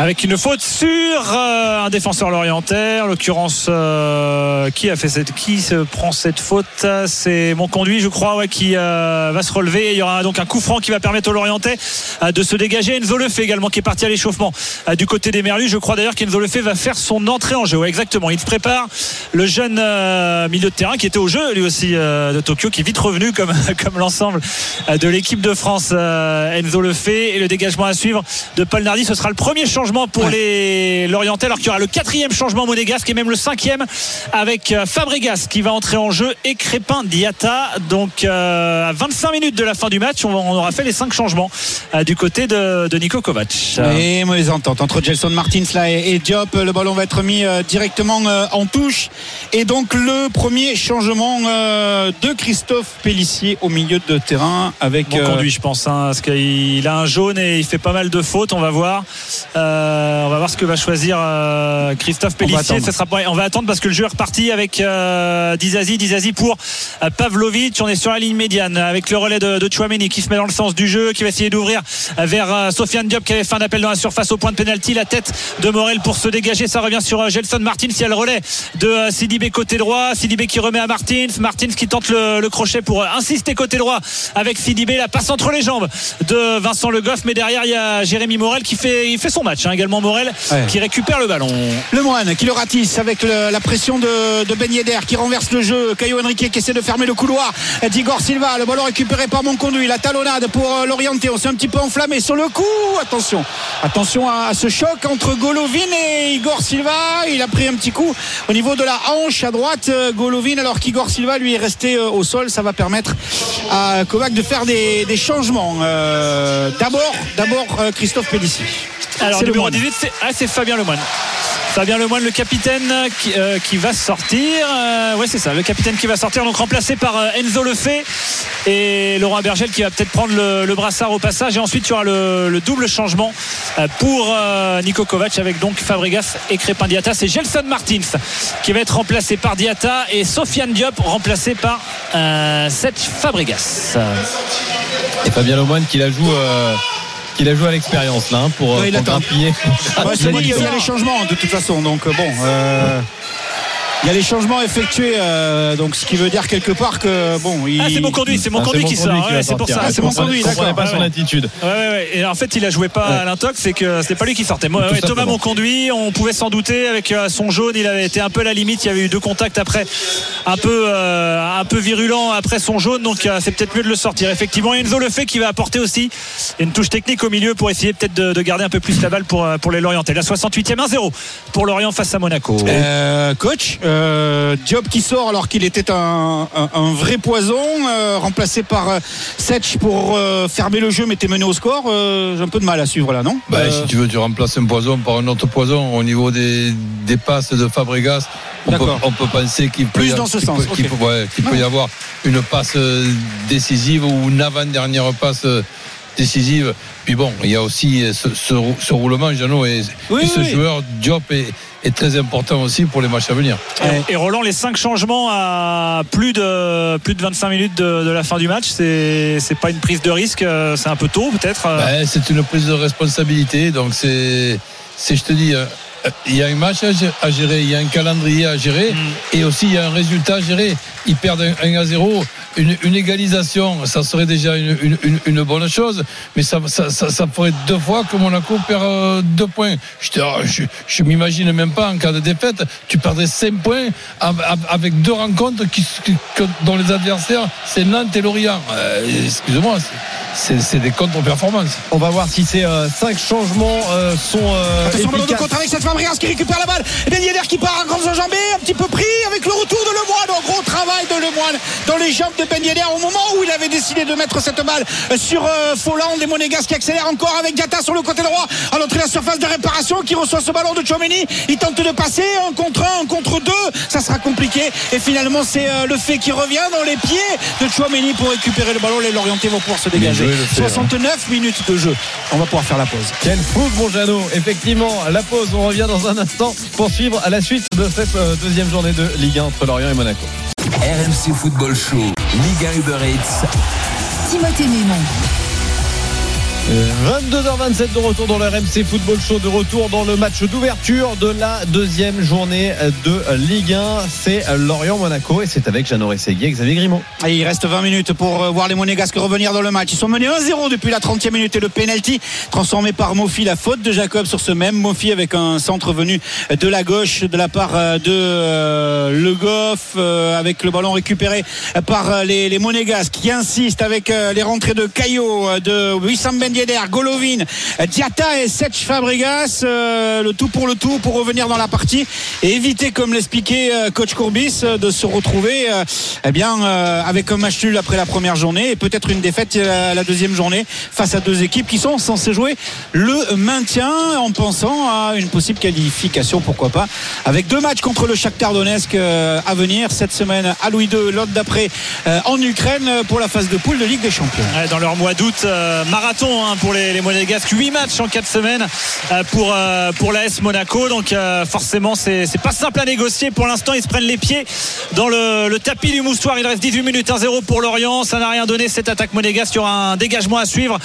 S8: Avec une faute sur euh, un défenseur lorientais, en l'occurrence euh, qui a fait cette, qui se prend cette faute? C'est mon conduit, je crois, ouais, qui euh, va se relever. Il y aura donc un coup franc qui va permettre aux Lorientais euh, de se dégager. Enzo Lefebvre également qui est parti à l'échauffement euh, du côté des Merlus. Je crois d'ailleurs qu'Enzo Lefebvre va faire son entrée en jeu. Ouais, exactement. Il se prépare le jeune euh, milieu de terrain qui était au jeu lui aussi de Tokyo, qui est vite revenu comme (laughs) comme l'ensemble de l'équipe de France. Enzo Lefebvre et le dégagement à suivre de Paul Nardi. Ce sera le premier changement pour
S7: Ouais.
S8: les Lorientais, alors qu'il y aura le quatrième changement monégasque et même le cinquième avec euh, Fabregas qui va entrer en jeu et Crépin Diata. Donc euh, à 25 minutes de la fin du match, on, on aura fait les cinq changements euh, du côté de, de Nico Kovac.
S7: Et mauvaise entente entre Gelson Martins là et, et Diop. Le ballon va être mis euh, directement en touche. Et donc le premier changement de Christophe Pellissier au milieu de terrain avec.
S8: Bon conduit, je pense, hein, parce qu'il a un jaune et il fait pas mal de fautes. On va voir. Euh, on va voir ce que va choisir euh, Christophe
S7: On va
S8: Pellissier. sera pas- on va attendre parce que le jeu est reparti avec euh, Dizazi. Dizazi pour euh, Pavlovic. On est sur la ligne médiane avec le relais de, de Chouameni qui se met dans le sens du jeu, qui va essayer d'ouvrir euh, vers euh, Sofiane Diop qui avait fait un appel dans la surface au point de pénalty. La tête de Morel pour se dégager. Ça revient sur euh, Gelson Martins. Il y a le relais de euh, Sidibé côté droit. Sidibé qui remet à Martins. Martins qui tente le, le crochet pour euh, insister côté droit avec Sidibé. La passe entre les jambes de Vincent Le Goff. Mais derrière, il y a Jérémy Morel qui fait, il fait son match. Également Morel
S7: Ouais.
S8: qui récupère le ballon.
S7: Le Moine qui le ratisse avec le- la pression de, de Ben Yedder qui renverse le jeu. Caio Henrique qui essaie de fermer le couloir d'Igor Silva. Le ballon récupéré par mon conduit. La talonnade pour euh, l'orienter. On s'est un petit peu enflammé sur le coup. Attention. Attention à, à ce choc entre Golovin et Igor Silva. Il a pris un petit coup au niveau de la hanche à droite. euh, Golovin alors qu'Igor Silva lui est resté euh, au sol. Ça va permettre à Kovac de faire des, des changements. Euh, d'abord, d'abord Christophe Pellissier.
S8: Alors numéro
S7: Moine.
S8: 18, c'est ah, c'est Fabien Lemoine. Fabien Lemoine, le capitaine qui, euh, qui va sortir. Euh, ouais, c'est ça, le capitaine qui va sortir, donc remplacé par euh, Enzo Lefebvre et Laurent Bergel qui va peut-être prendre le, le brassard au passage. Et ensuite, il y aura le, le double changement euh, pour euh, Nico Kovac avec donc Fabregas et Crépin Diata. C'est Gelson Martins qui va être remplacé par Diata et Sofiane Diop remplacé par euh, Seth Fabregas.
S3: Et Fabien Lemoine qui la joue. Qui la joue à l'expérience là hein, pour,
S7: Ouais, il
S3: pour grappiller.
S7: Ouais, il y a les changements de toute façon. Donc euh, bon, euh, il y a les changements effectués. euh, donc ce qui veut dire quelque part que bon, il...
S8: Ah, c'est mon conduit, c'est mon
S3: Ah,
S8: conduit qui sort. Ouais, c'est pour ça.
S7: Ah, c'est mon conduit, d'accord.
S3: pas son attitude.
S8: Ouais, ouais, ouais. Et en fait, il a joué pas à l'intox, c'est que c'était pas lui qui sortait. Moi, Thomas
S3: simplement.
S8: Monconduit, on pouvait s'en douter avec euh, son jaune, il avait été un peu à la limite. Il y avait eu deux contacts après, un peu, euh, un peu virulent après son jaune, donc euh, c'est peut-être mieux de le sortir. Effectivement, Enzo le fait qui va apporter aussi une touche technique au milieu pour essayer peut-être de, de garder un peu plus la balle pour, pour les Lorientais. La 68e 1-0 pour Lorient face à Monaco.
S7: Euh, coach, Euh, Diop qui sort alors qu'il était un, un- un vrai poison, euh, remplacé par euh, Setch pour euh, fermer le jeu, mais t'es mené au score. Euh, J'ai un peu de mal à suivre là, non Euh,
S4: Si tu veux, tu remplaces un poison par un autre poison au niveau des, des passes de Fabregas. On peut,
S7: D'accord.
S4: on peut penser qu'il peut,
S7: Plus
S4: y a-
S7: dans ce
S4: qu'il
S7: sens,
S4: peut- qu'il
S7: ok.
S4: peut- ouais, qu'il peut y avoir une passe décisive ou une avant-dernière passe décisive. Puis bon, il y a aussi ce, ce rou- ce roulement, Jeannot, et,
S7: Oui,
S4: et ce
S7: oui.
S4: joueur, Diop, est, est très important aussi pour les matchs à venir.
S8: Et, et Roland, les 5 changements à plus de, plus de 25 minutes de, de la fin du match, c'est c'est pas une prise de risque, euh, c'est un peu tôt peut-être. euh.
S4: Ben, c'est une prise de responsabilité. Donc, c'est, c'est je te dis, euh, il y a un match à gé- à gérer, il y a un calendrier à gérer et aussi il y a un résultat à gérer. Ils perdent un, 1 à 0. Une, une égalisation, ça serait déjà une, une- une- une bonne chose, mais ça, ça, ça, ça ferait deux fois que Monaco perd euh, deux points. Je, te- je, je m'imagine même pas en cas de défaite, tu perdrais cinq points av- av- avec deux rencontres qui, qui- que- dont les adversaires, c'est Nantes et Lorient. Euh, excuse-moi, c'est- des contre-performances.
S3: On va voir si ces euh, cinq changements euh, sont euh,
S7: Attention, de contre avec cette Fabregas qui récupère la balle. Et Ben Yedder qui part à grandes enjambées, un petit peu pris avec le retour de Lemoine. Un gros travail de Lemoine dans les jambes de Ben Yedder au moment où il avait décidé de mettre cette balle sur euh, Folland. Et Monégas qui accélère encore avec Gata sur le côté droit à l'entrée de la surface de réparation qui reçoit ce ballon de Chouameni. Il tente de passer un contre un, un contre deux. Ça sera compliqué. Et finalement, c'est euh, le fait qui revient dans les pieds de Chouameni pour récupérer le ballon. Les Lorientais vont pouvoir se dégager.
S4: joué, le fait, hein.
S7: 69 minutes de jeu. On va pouvoir faire la pause.
S3: Quel foot, mon Jeannot. Effectivement, la pause. On revient dans un instant pour suivre à la suite de cette euh, deuxième journée de Ligue 1 entre Lorient et Monaco.
S2: RMC Football Show, Liga Uber Eats.
S1: Timothée Mémon.
S3: 22h27 de retour dans le RMC Football Show, de retour dans le match d'ouverture de la deuxième journée de Ligue 1. C'est Lorient-Monaco et c'est avec Jeannot Rességui et Xavier Grimaud.
S7: Il reste 20 minutes pour euh, voir les Monégasques revenir dans le match. Ils sont menés 1-0 depuis la 30e minute et le penalty transformé par Mofi. La faute de Jacob sur ce même Mofi avec un centre venu de la gauche de la part euh, de euh, Le Goff avec le ballon récupéré par les, les Monégasques qui insistent avec les rentrées de Caillot, de Wissam Ben Golovin, Diata et Setch Fabregas. euh, le tout pour le tout pour revenir dans la partie et éviter, comme l'expliquait euh, coach Courbis, euh, de se retrouver eh bien, avec un match nul après la première journée et peut-être une défaite la deuxième journée face à deux équipes qui sont censées jouer le maintien en pensant à une possible qualification, pourquoi pas, avec deux matchs contre le Shakhtar Donetsk à venir cette semaine à Louis II, l'autre d'après en Ukraine pour la phase de poule de Ligue des Champions.
S8: Dans leur mois d'août, marathon hein, pour les, les Monégasques, 8 matchs en 4 semaines euh, pour, euh, pour l'AS Monaco. Donc euh, forcément, c'est pas simple à négocier. Pour l'instant, ils se prennent les pieds dans le, le tapis du moustoir. Il reste 18 minutes 1-0 pour Lorient. Ça n'a rien donné cette attaque monégasque. Il y aura un dégagement à suivre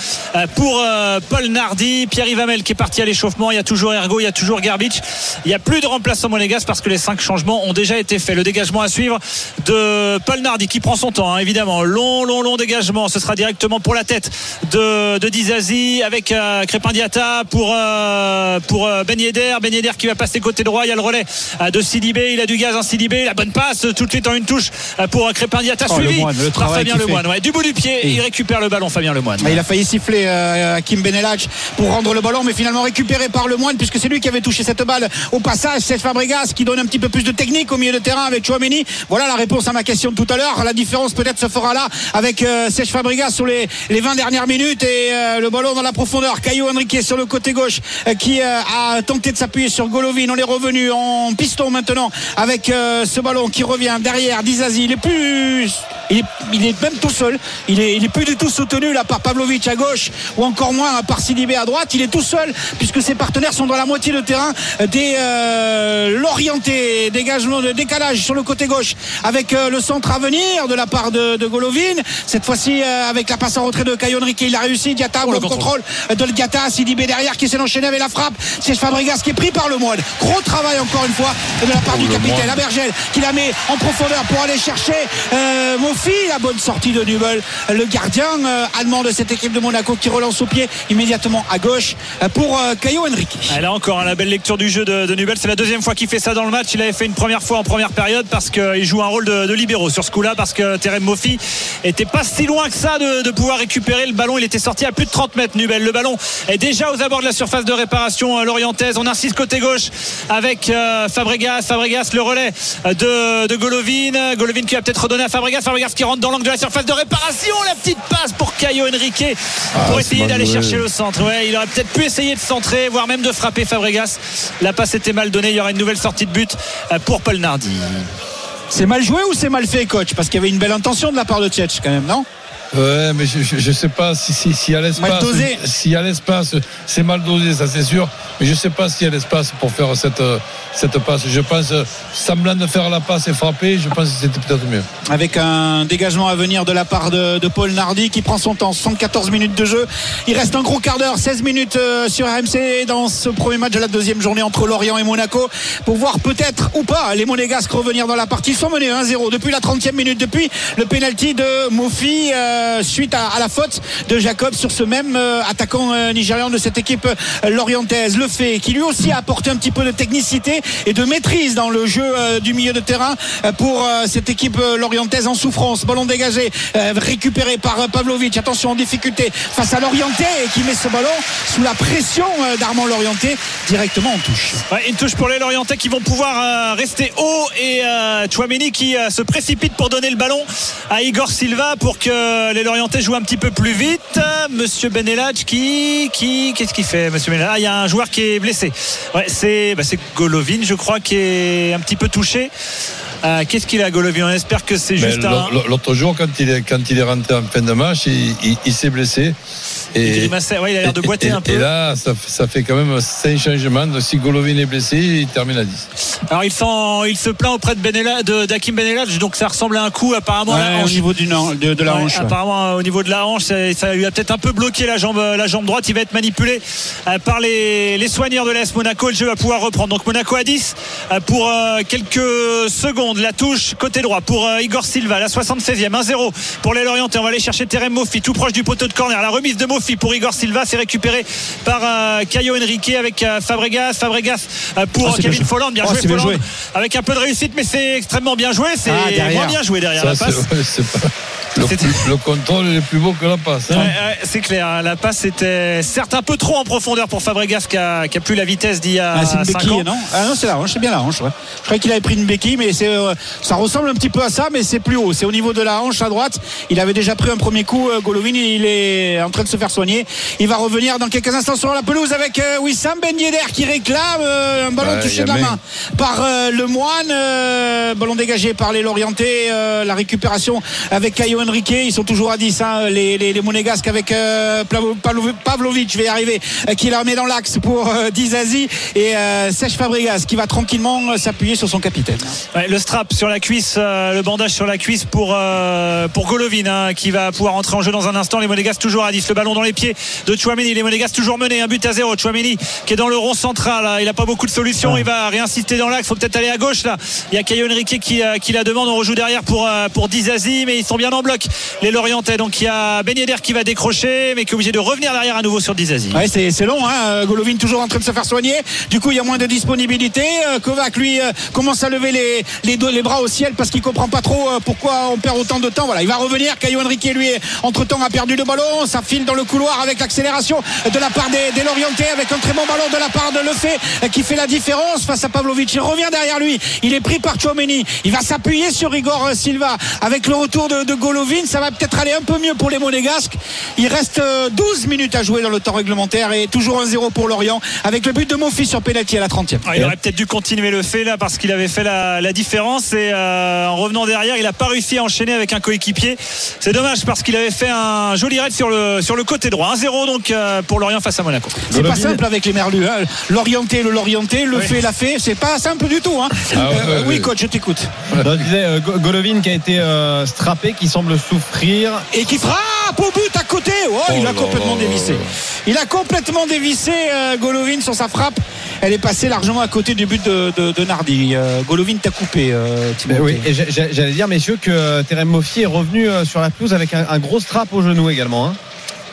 S8: pour Paul Nardi, Pierre Ivamel qui est parti à l'échauffement. Il y a toujours Ergo, il y a toujours Garbage. Il n'y a plus de remplaçants monégasques parce que les 5 changements ont déjà été faits. Le dégagement à suivre de Paul Nardi qui prend son temps, hein, évidemment. Long, long, long dégagement. Ce sera directement pour la tête de, de Dizazi avec euh, Crépin Diata pour, euh, pour euh, Ben Yedder. Ben Yedder qui va passer côté droit. Il y a le relais euh, de Sidibé. Il a du gaz en Sidibé. La bonne passe tout de suite en une touche pour Crépin Diata.
S7: Oh,
S8: suivi
S7: Lemoine, le
S8: par
S7: travail
S8: Fabien Lemoine. Ouais, du bout du pied, il récupère le ballon, Fabien Lemoine.
S7: Il a failli siffler euh, Kim Benelach pour rendre le ballon, mais finalement récupéré par le moine, puisque c'est lui qui avait touché cette balle au passage. C'est Fabregas qui donne un petit peu plus de technique au milieu de terrain avec Chouameni. Voilà la réponse à ma question de tout à l'heure. La différence peut-être se fera là avec Serge Fabregas sur les, les 20 dernières minutes et euh, le ballon dans la profondeur. Caillou Henrique sur le côté gauche euh, qui euh, a tenté de s'appuyer sur Golovin. On est revenu en piston maintenant avec euh, ce ballon qui revient derrière Dizazi. Il est plus, il est, même tout seul. Il est, il est plus du tout soutenu là par Pavlovic à gauche ou encore moins par Sidibé à droite. Il est tout seul puisque ses partenaires sont dans la moitié de terrain des euh, l'orienté, dégagement de décalage sur le côté gauche avec euh, le centre à venir de la part de, Golovin. Cette fois-ci euh, avec la passe en retrait de Caio Henrique, il a réussi. Diata,
S8: le
S7: contrôle de Diata, Sidibé derrière qui s'est enchaîné avec la frappe. C'est Fabregas qui est pris par le moine. Gros travail encore une fois de la part du capitaine Abergel qui la met en profondeur pour aller chercher euh, Mofi la bonne sortie de Nubel, le gardien euh, allemand de cette équipe de Monaco qui relance au pied immédiatement à gauche euh, pour euh, Caio Henrique.
S8: Ah, Là encore, hein, la belle lecture du jeu de, de Nubel. C'est la deuxième fois qu'il fait ça dans le match. Il avait fait une première fois en première période parce qu'il joue un rôle de, de libéraux sur ce coup-là, parce que Terem Mofi était pas si loin que ça de, de pouvoir récupérer le ballon. Il était sorti à plus de 30 mètres, Nubel. Le ballon est déjà aux abords de la surface de réparation euh, lorientaise. On insiste côté gauche avec euh, Fabregas. Fabregas, le relais de, de Golovin. Golovin qui va peut-être redonner à Fabregas. Fabregas qui rentre dans l'angle de la surface de réparation. La petite passe pour Caio Henrique pour
S4: Ah,
S8: essayer d'aller chercher le centre. Ouais, il aurait peut-être pu essayer de centrer, voire même de frapper Fabregas. La passe était mal donnée. Il y aura une nouvelle sortie de but euh, pour Paul Nardi.
S7: C'est mal joué ou c'est mal fait, coach? Parce qu'il y avait une belle intention de la part de Tchetch quand même, non?
S4: Ouais, mais je, je, je sais pas si, si, si à
S7: Mal
S4: l'espace,
S7: dosé.
S4: si à l'espace, c'est mal dosé, ça c'est sûr. Mais je sais pas s'il y a l'espace pour faire cette, euh, cette passe. Je pense, euh, semblant de faire la passe et frapper, je pense que c'était peut-être mieux.
S7: avec un dégagement à venir de la part de, de Paul Nardi qui prend son temps 114 minutes de jeu il reste un gros quart d'heure 16 minutes euh, sur RMC dans ce premier match de la deuxième journée entre Lorient et Monaco pour voir peut-être ou pas les Monégasques revenir dans la partie ils sont menés 1-0 depuis la 30e minute depuis le penalty de Mofi euh, suite à, la faute de Jacob sur ce même euh, attaquant euh, nigérian de cette équipe euh, lorientaise le fait qui lui aussi a apporté un petit peu de technicité et de maîtrise dans le jeu euh, du milieu de terrain euh, pour euh, cette équipe euh, lorientaise en souffrance. Ballon dégagé, euh, récupéré par euh, Pavlovic. Attention en difficulté face à l'Orienté qui met ce ballon sous la pression euh, d'Armand Lorienté directement en touche.
S8: Une touche pour les Lorientais qui vont pouvoir euh, rester haut et euh, qui euh, se précipite pour donner le ballon à Igor Silva pour que les Lorientais jouent un petit peu plus vite. Euh, Monsieur Benelage qui qu'est-ce qu'il fait Monsieur Benelage Ah, il y a un joueur qui est blessé. C'est bah, c'est Golovin, je crois, qui est un petit peu touché. Euh, qu'est-ce qu'il a Golovin? On espère que c'est juste un.
S4: l'au- L'autre jour, quand il est, quand il est rentré en fin de match, il, il- il s'est blessé.
S8: Il
S4: Et.
S8: Ouais, il a l'air de boiter
S4: et-
S8: un peu.
S4: Et là, ça, ça fait quand même 5 changements. Donc, Si Golovin est blessé, il termine à 10.
S8: Alors il, se plaint auprès de d'Hakim Benelage, donc ça ressemble à un coup apparemment. à la
S7: Ouais, au niveau du, de, de la
S8: Ouais,
S7: hanche. ouais.
S8: Apparemment, euh, au niveau de la hanche, ça, ça lui a peut-être un peu bloqué la jambe, la jambe droite. Il va être manipulé euh, par les, les soigneurs de l'Est Monaco. Le jeu va pouvoir reprendre. Donc Monaco à 10 euh, pour euh, quelques secondes. La touche côté droit pour euh, Igor Silva, la 76e, 1-0 pour les Lorientais. On va aller chercher Terem Mofi, tout proche du poteau de corner. La remise de Mofi pour Igor Silva, c'est récupéré par euh, Caio Henrique avec euh, Fabregas. Fabregas euh, pour
S7: Ah,
S8: Kevin Folland. Bien
S7: Oh,
S8: joué
S7: bien
S8: Folland.
S7: joué.
S8: Avec un peu de réussite, mais c'est extrêmement bien joué. C'est
S7: Ah,
S8: moins bien joué derrière
S4: Ça,
S8: la passe.
S4: Le, contrôle est plus beau que la passe. hein.
S8: Ouais, ouais, c'est clair. hein. La passe était certes un peu trop en profondeur pour Fabregas qui a, qui a plus la vitesse d'il y a
S7: Ah, c'est une
S8: 5
S7: béquille,
S8: ans.
S7: non? Ah non, c'est la hanche, c'est bien la hanche. Ouais. Je croyais qu'il avait pris une béquille, mais c'est, euh, ça ressemble un petit peu à ça, mais c'est plus haut. C'est au niveau de la hanche à droite. Il avait déjà pris un premier coup, euh, Golovin, et il est en train de se faire soigner. Il va revenir dans quelques instants sur la pelouse avec euh, Wissam Ben Yedder qui réclame euh, un ballon touché de la
S4: main.
S7: main par euh, le moine. euh, ballon dégagé par les Lorientais. euh, la récupération avec Caio Henrique. Ils sont toujours à 10, hein, les, les, Monégasques avec euh, Pavlo- Pavlo- Pavlovic, je vais y arriver, euh, qui la remet dans l'axe pour euh, Dizazi et euh, Serge Fabregas qui va tranquillement s'appuyer sur son capitaine.
S8: Le strap sur la cuisse, le bandage sur la cuisse pour, pour Golovin hein, qui va pouvoir entrer en jeu dans un instant. Les Monégas toujours à 10. Le ballon dans les pieds de Chouameni. Les Monégas toujours menés. Un but à zéro. Chouameni qui est dans le rond central. là. Il n'a pas beaucoup de solutions. Il va réinsister dans l'axe. faut peut-être aller à gauche là. Il y a Caio Henrique qui, la demande. On rejoue derrière pour, pour Dizazi, mais ils sont bien en bloc. Les Lorientais. Donc il y a Ben qui va décrocher, mais qui est obligé de revenir derrière à nouveau sur Dizazi.
S7: Ouais, c'est, long, hein. Golovin toujours en train de se faire soigner. Du coup, il y a moins de disponibilité. Euh, Kovac, lui, euh, commence à lever les, les, les bras au ciel parce qu'il comprend pas trop euh, pourquoi on perd autant de temps. Voilà, il va revenir. Caio Henrique, lui, entre temps, a perdu le ballon. Ça file dans le couloir avec l'accélération de la part des, Lorientais avec un très bon ballon de la part de Lefebvre euh, qui fait la différence face à Pavlovic. Il revient derrière lui. Il est pris par Chouameni. Il va s'appuyer sur Igor euh, Silva avec le retour de, de Golovin. Ça va peut-être aller un peu mieux pour les Monégasques. Il reste euh, 12 minutes à jouer dans le temps réglementaire et toujours 1-0 pour Lorient avec le but de Mofi sur penalty à la 30e.
S8: Ah, il aurait peut-être dû continuer le fait là parce qu'il avait fait la, la différence et euh, en revenant derrière il n'a pas réussi à enchaîner avec un coéquipier c'est dommage parce qu'il avait fait un joli raid sur le, sur le côté droit 1-0 donc euh, pour Lorient face à Monaco
S7: C'est pas simple avec les Merlus. Hein. L'orienté, le l'orienté, le
S8: Oui.
S7: fait, la fait. C'est pas simple du tout. Hein.
S4: Ah ouais,
S7: Euh,
S4: ouais,
S7: oui, coach, je t'écoute.
S3: Donc, je disais, euh, Go- Golovin qui a été euh, strappé, qui semble souffrir.
S7: Et qui frappe au but à côté. Oh, il a complètement dévissé. Il a complètement dévissé euh, Golovin sur sa frappe. elle est passée largement à côté du but de, de, de Nardi. Euh, Golovin t'a coupé, euh,
S3: Ben oui, et j'allais dire, messieurs, que Terem Moffi est revenu euh, sur la pelouse avec un, un gros strap au genou également. hein.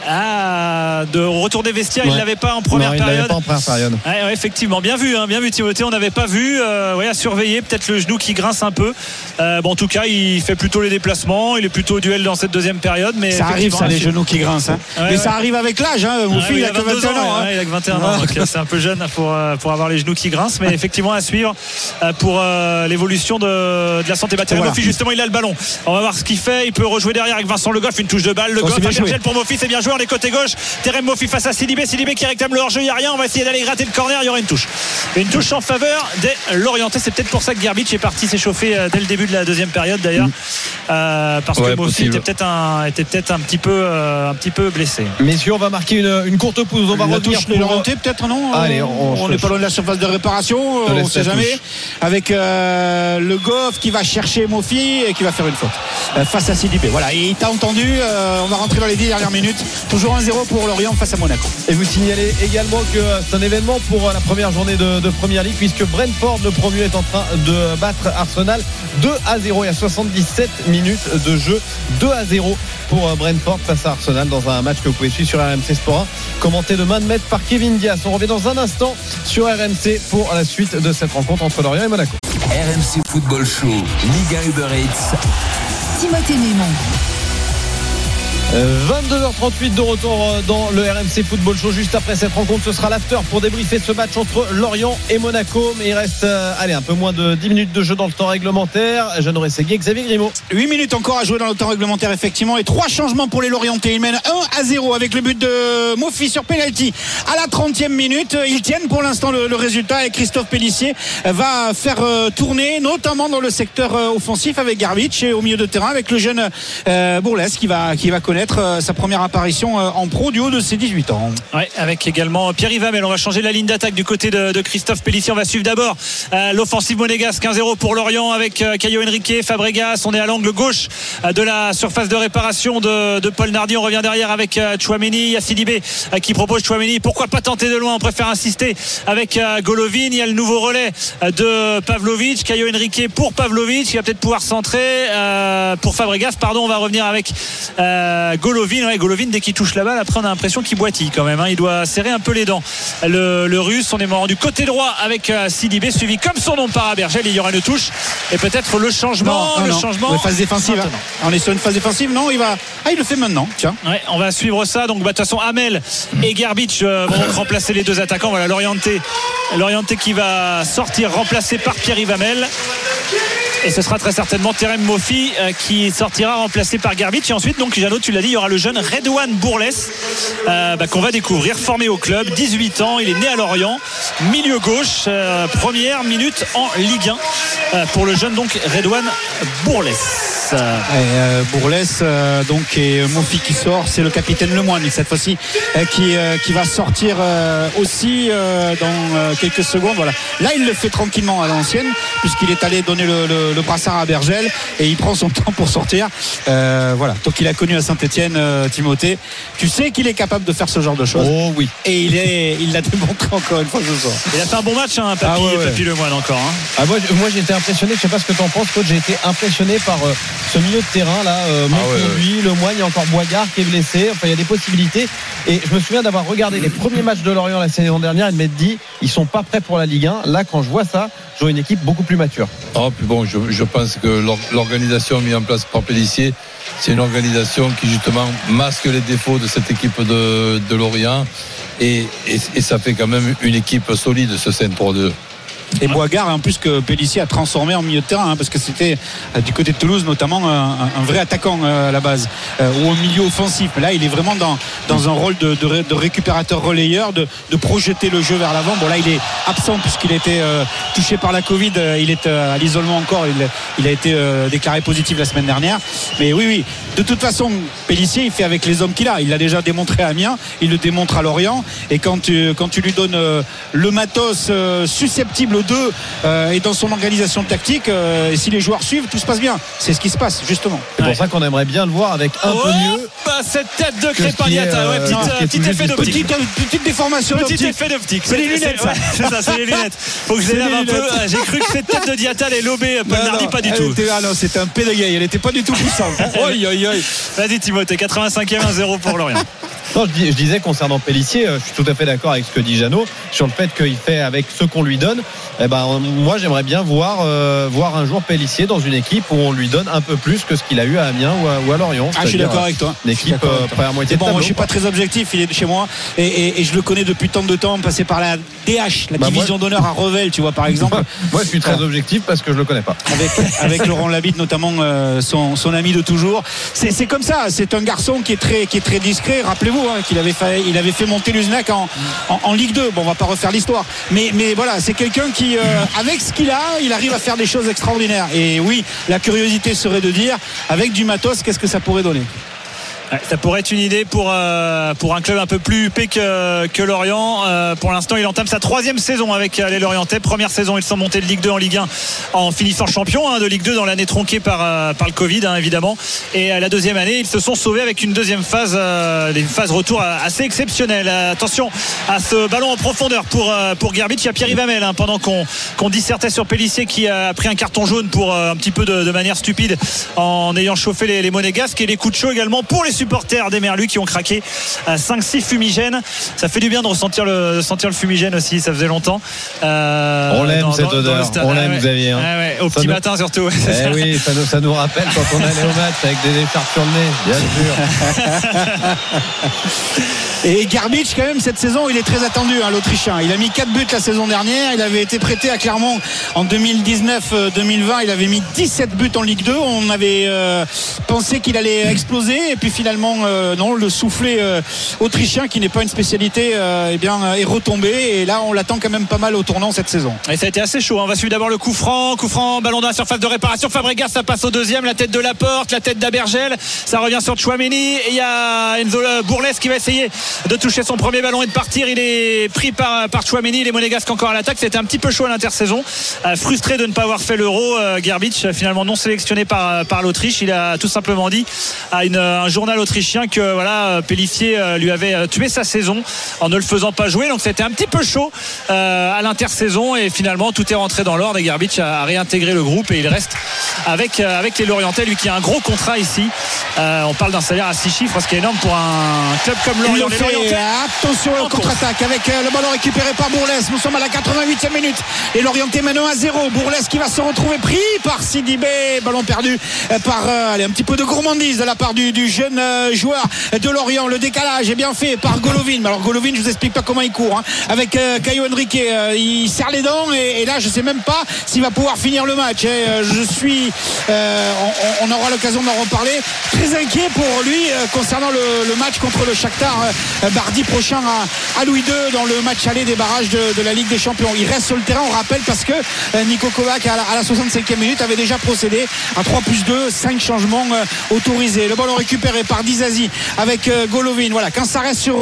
S8: Ah, de retour des vestiaires, il
S3: Ouais.
S8: l'avait pas en première
S3: non, il l'avait
S8: période.
S3: pas en première période.
S8: Ouais, ouais, effectivement, bien vu, hein, bien vu Timothée, on n'avait pas vu, euh, ouais, à surveiller, peut-être le genou qui grince un peu. Euh, bon, en tout cas, il fait plutôt les déplacements, il est plutôt au duel dans cette deuxième période, mais
S7: Ça arrive, ça, les genoux qui grincent. hein.
S8: Ouais,
S7: Mais
S8: ouais.
S7: ça arrive avec l'âge. Hein. Mon
S8: Ouais,
S7: fils,
S8: oui,
S7: il a que
S8: 22
S7: 21 ans. hein.
S8: ouais, il a que 21 ans,
S7: Ah.
S8: donc euh, c'est un peu jeune pour, euh, pour avoir les genoux qui grincent, mais (laughs) effectivement à suivre pour euh, l'évolution de, de la santé. Bah, Thierry
S7: Voilà.
S8: Justement, il a le ballon. On va voir ce qu'il fait. Il peut rejouer derrière avec Vincent Le Goff, une touche de balle. Le
S7: Oh,
S8: Goff, pour Moffi, c'est bien joué. On est côté gauche. Terem Moffi face à Sidibé. Sidibé qui réclame le hors-jeu, il n'y a rien. On va essayer d'aller gratter le corner. Il y aura une touche. Une touche en faveur des Lorientais. C'est peut-être pour ça que Gerbic est parti s'échauffer euh, dès le début de la deuxième période d'ailleurs. Euh, parce que
S4: Ouais, possible.
S8: était peut-être un, était peut-être un petit peu, euh, un petit peu blessé.
S3: Messieurs, on va marquer une, une courte pause. On va
S7: la
S3: revenir
S7: touche les
S3: pour-
S7: Lorientais, peut-être non
S3: Allez, on-
S7: n'est pas loin de la surface de réparation on ne sait jamais
S3: touche.
S7: avec euh, le Goff qui va chercher Mofi et qui va faire une faute euh, face à Sidibé voilà et il t'a entendu euh, on va rentrer dans les 10 dernières minutes toujours 1-0 pour Lorient face à Monaco
S3: Et vous signalez également que c'est un événement pour la première journée de, de Première Ligue puisque Brentford, le premier, est en train de battre Arsenal 2 à 0. Il y a 77 minutes de jeu. 2 à 0 pour euh, Brentford face à Arsenal dans un match que vous pouvez suivre sur RMC Sport 1, commenté de main de maître par Kevin Diaz. On revient dans un instant sur RMC pour la suite de cette rencontre entre Lorient et Monaco.
S2: RMC Football Show, Ligue 1 Uber Eats.
S1: Timothée Mémon.
S3: Euh, 22h38 de retour euh, dans le RMC Football Show. Juste après cette rencontre, ce sera l'after pour débriefer ce match entre Lorient et Monaco. Mais il reste euh, allez, un peu moins de 10 minutes de jeu dans le temps réglementaire. Jeanne Rességuier, Xavier Grimaud.
S7: 8 minutes encore à jouer dans le temps réglementaire effectivement et trois changements pour les Lorientais ils mènent 1 à 0 avec le but de Mofi sur penalty à la 30e minute ils tiennent pour l'instant le, résultat et Christophe Pellissier va faire euh, tourner notamment dans le secteur euh, offensif avec Garbic et au milieu de terrain avec le jeune euh, Bourles qui va, qui va connaître euh, sa première apparition euh, en pro du haut de ses 18 ans
S8: Ouais, avec également Pierre Yvamel. On va changer la ligne d'attaque du côté de, Christophe Pellissier. On va suivre d'abord euh, l'offensive monégasque 1-0 pour Lorient avec euh, Caio Henrique, Fabregas. On est à l'angle gauche de la surface de réparation de, Paul Nardi. On revient derrière avec Chouameni. Il y a Sidibé euh, qui propose Chouameni. Pourquoi pas tenter de loin? On préfère insister avec Golovin. Il y a le nouveau relais de Pavlovic. Caio Henrique pour Pavlovic. Il va peut-être pouvoir centrer pour Fabregas. Pardon, on va revenir avec Golovin. Ouais, Golovin, dès qu'il touche la balle, après on a l'impression qu'il boitille quand même. hein. Il doit serrer un peu les dents. Le, le russe, on est rendu côté droit avec euh, Sidibé, suivi comme son nom par Abergel. Il y aura une touche et peut-être le changement. le changement.
S7: La phase défensive hein. on est sur une phase défensive non il va ah il le fait maintenant tiens
S8: Ouais, on va suivre ça. Donc, bah, de toute façon, Hamel et Gerbic euh, vont (coughs) remplacer les deux attaquants. Voilà, l'orienté, l'orienté qui va sortir, remplacé par Pierre-Yves Hamel. Et ce sera très certainement Terem Moffi euh, qui sortira remplacé par Gerbic. Et ensuite, donc, Jeannot, tu l'as dit, il y aura le jeune Redouane Bourles euh, bah, qu'on va découvrir, formé au club, 18 ans. Il est né à Lorient, milieu gauche, euh, première minute en Ligue 1 euh, pour le jeune donc Redouane Bourles.
S7: Bourles donc et Mofi qui sort c'est le capitaine Lemoine cette fois-ci qui, qui va sortir aussi dans quelques secondes voilà là il le fait tranquillement à l'ancienne puisqu'il est allé donner le- le brassard à Bergel et il prend son (laughs) temps pour sortir Euh, voilà donc il a connu à Saint-Etienne Timothée tu sais qu'il est capable de faire ce genre de choses?
S3: Oh oui.
S7: et il est il l'a démontré encore une fois ce soir
S8: Il a fait un bon match, hein, Papy,
S3: Ah ouais, ouais.
S8: Papy Lemoine encore. hein.
S3: Ah, moi, moi j'ai été impressionné, je sais pas ce que tu en penses, coach, j'ai été impressionné par euh, ce milieu de terrain là, euh,
S4: Ah ouais,
S3: Monconduit, Le Moine, il y a encore Boigard qui est blessé, enfin il y a des possibilités. Et je me souviens d'avoir regardé les premiers matchs de Lorient la saison dernière et de m'être dit, ils sont pas prêts pour la Ligue 1. Là, quand je vois ça, je vois une équipe beaucoup plus mature.
S4: Puis bon, je, pense que l'or- l'organisation mise en place par Pellissier, c'est une organisation qui justement masque les défauts de cette équipe de, de Lorient. Et, ça fait quand même une équipe solide, ce Centre 2.
S7: Et Boigard, en plus que Pellissier a transformé en milieu de terrain, hein, parce que c'était euh, du côté de Toulouse notamment un, un vrai attaquant euh, à la base, euh, ou au milieu offensif. Là, il est vraiment dans, dans un rôle de, de de récupérateur relayeur, de, de projeter le jeu vers l'avant. Bon là, il est absent puisqu'il a été euh, touché par la Covid. Euh, Il est euh, à l'isolement encore. Il, il a été euh, déclaré positif la semaine dernière. Mais oui, oui. De toute façon, Pellissier, il fait avec les hommes qu'il a. Il l'a déjà démontré à Amiens. Il le démontre à Lorient. Et quand tu, quand tu lui donnes euh, le matos euh, susceptible le 2 euh, et dans son organisation tactique, euh, et si les joueurs suivent, tout se passe bien. C'est ce qui se passe, justement.
S3: C'est
S8: Ouais.
S3: pour ça qu'on aimerait bien le voir avec un peu mieux.
S8: bah, cette tête de
S3: est,
S8: Crépagnatta,
S3: euh,
S8: ouais,
S3: non, est
S8: petit effet d'optique.
S7: Petite, petite déformation
S8: Petit effet d'optique.
S7: C'est les lunettes, ça. (laughs)
S8: C'est ça, c'est les lunettes. Faut que je
S7: C'est
S8: les lave
S7: les
S8: un peu. Ah, J'ai cru que cette tête de lober Paul
S7: Non,
S8: Nardi,
S7: non,
S8: pas du
S7: elle
S8: tout.
S7: était- ah non, c'était un pédagaille, elle n'était pas du tout puissante. (laughs) Oi, oi, oi.
S8: Vas-y Timothée, 85e 1-0 pour Lorient.
S3: Non, je, dis- je disais concernant Pellissier, euh, je suis tout à fait d'accord avec ce que dit Jeannot sur le fait qu'il fait avec ce qu'on lui donne. Eh ben, moi, j'aimerais bien voir, euh, voir un jour Pellissier dans une équipe où on lui donne un peu plus que ce qu'il a eu à Amiens ou à, ou à Lorient.
S7: Ah, je suis d'accord avec toi.
S3: Une équipe euh, à moitié de
S7: bon, moi,
S3: tableau,
S7: je suis pas très objectif, il est de chez moi et, et- et je le connais depuis tant de temps, passé par la DH, la
S3: Bah,
S7: division d'honneur à Revel, tu vois, par exemple,
S3: Moi, je suis très objectif parce que je le connais pas.
S7: avec, avec Laurent Labitte, notamment euh, son, son ami de toujours. C'est c'est comme ça, c'est un garçon qui est très, qui est très discret. Rappelez-vous hein, qu'il avait fait, il avait fait monter Luznac en, en, Ligue 2. Bon, on va pas refaire l'histoire, mais, voilà, c'est quelqu'un qui, euh, avec ce qu'il a, il arrive à faire des choses extraordinaires. Et oui, la curiosité serait de dire, avec du matos, qu'est-ce que ça pourrait donner?
S8: Ça pourrait être une idée pour, euh, pour un club un peu plus huppé que, que Lorient. Euh, pour l'instant, il entame sa troisième saison avec euh, les Lorientais. Première saison, ils sont montés de Ligue 2 en Ligue 1 en finissant champion hein, de Ligue 2 dans l'année tronquée par, euh, par le Covid, hein, évidemment. Et euh, la deuxième année, ils se sont sauvés avec une deuxième phase, euh, des phases retour assez exceptionnelles. Euh, attention à ce ballon en profondeur pour, pour Gerbich. Il y a Pierre Ivamel hein, pendant qu'on qu'on dissertait sur Pellissier qui a pris un carton jaune pour un petit peu de, de manière stupide en ayant chauffé les, les monégasques et les coups de chaud également pour les supporters des Merlus qui ont craqué à 5-6 fumigènes. Ça fait du bien de ressentir le, de sentir le fumigène aussi, ça faisait longtemps. Euh,
S3: On l'aime, cette
S8: dans-
S3: odeur. On
S8: Ah
S3: l'aime,
S8: ouais.
S3: Xavier, hein.
S8: Ah ouais, Au
S3: Ça
S8: petit
S3: nous-
S8: matin surtout.
S3: Eh
S8: ça.
S3: oui, ça nous, ça nous rappelle quand on allait au match avec des écharpes sur le nez, bien sûr. (laughs)
S7: Et Garbage, quand même, cette saison, il est très attendu, hein, l'Autrichien. Il a mis 4 buts la saison dernière. Il avait été prêté à Clermont en 2019-2020. Il avait mis 17 buts en Ligue 2. On avait euh, pensé qu'il allait exploser. Et puis finalement, euh, non, le soufflet euh, autrichien, qui n'est pas une spécialité, euh, eh bien, est retombé. Et là, on l'attend quand même pas mal au tournant cette saison.
S8: Et ça a été assez chaud. hein. On va suivre d'abord le coup franc. Coup franc, ballon dans la surface de réparation. Fabregas, ça passe au deuxième. La tête de Laporte, la tête d'Abergel. Ça revient sur Chouameni. Et il y a Enzo Bourles qui va essayer de toucher son premier ballon et de partir. Il est pris par, par Chouameni. Les Monégasques encore à l'attaque. C'était un petit peu chaud à l'intersaison. Frustré de ne pas avoir fait l'euro. Gerbic, finalement non sélectionné par, par l'Autriche. Il a tout simplement dit à un journal autrichien que voilà, Pellissier euh, lui avait euh, tué sa saison en ne le faisant pas jouer. Donc c'était un petit peu chaud euh, à l'intersaison. Et finalement, tout est rentré dans l'ordre. Et Gerbic a, réintégré le groupe et il reste avec, avec les Lorientais. Lui qui a un gros contrat ici. Euh, on parle d'un salaire à 6 chiffres, ce qui est énorme pour un club comme Lorient.
S7: fait.
S8: Lorientais,
S7: Attention
S8: En
S7: au contre-attaque avec le ballon récupéré par Bourles. Nous sommes à la 88e minute. Et l'Orienté maintenant à 0. Bourles qui va se retrouver pris par Sidibé. Ballon perdu par euh, allez, un petit peu de gourmandise de la part du, du jeune euh, joueur de Lorient. Le décalage est bien fait par Golovin. Alors Golovin, je vous explique pas comment il court. hein. Avec euh, Caio Henrique, euh, il serre les dents et, là je sais même pas s'il va pouvoir finir le match. Euh, je suis, on, aura l'occasion d'en reparler. Très inquiet pour lui concernant le, match contre le Shakhtar mardi prochain à, Louis II dans le match aller des barrages de, la Ligue des Champions. Il reste sur le terrain, on rappelle, parce que Nico Kovac à la, à la 65e minute avait déjà procédé à 3 plus 2, 5 changements autorisés. Le ballon récupéré par Dizazi avec euh, Golovin. Voilà, quand ça reste sur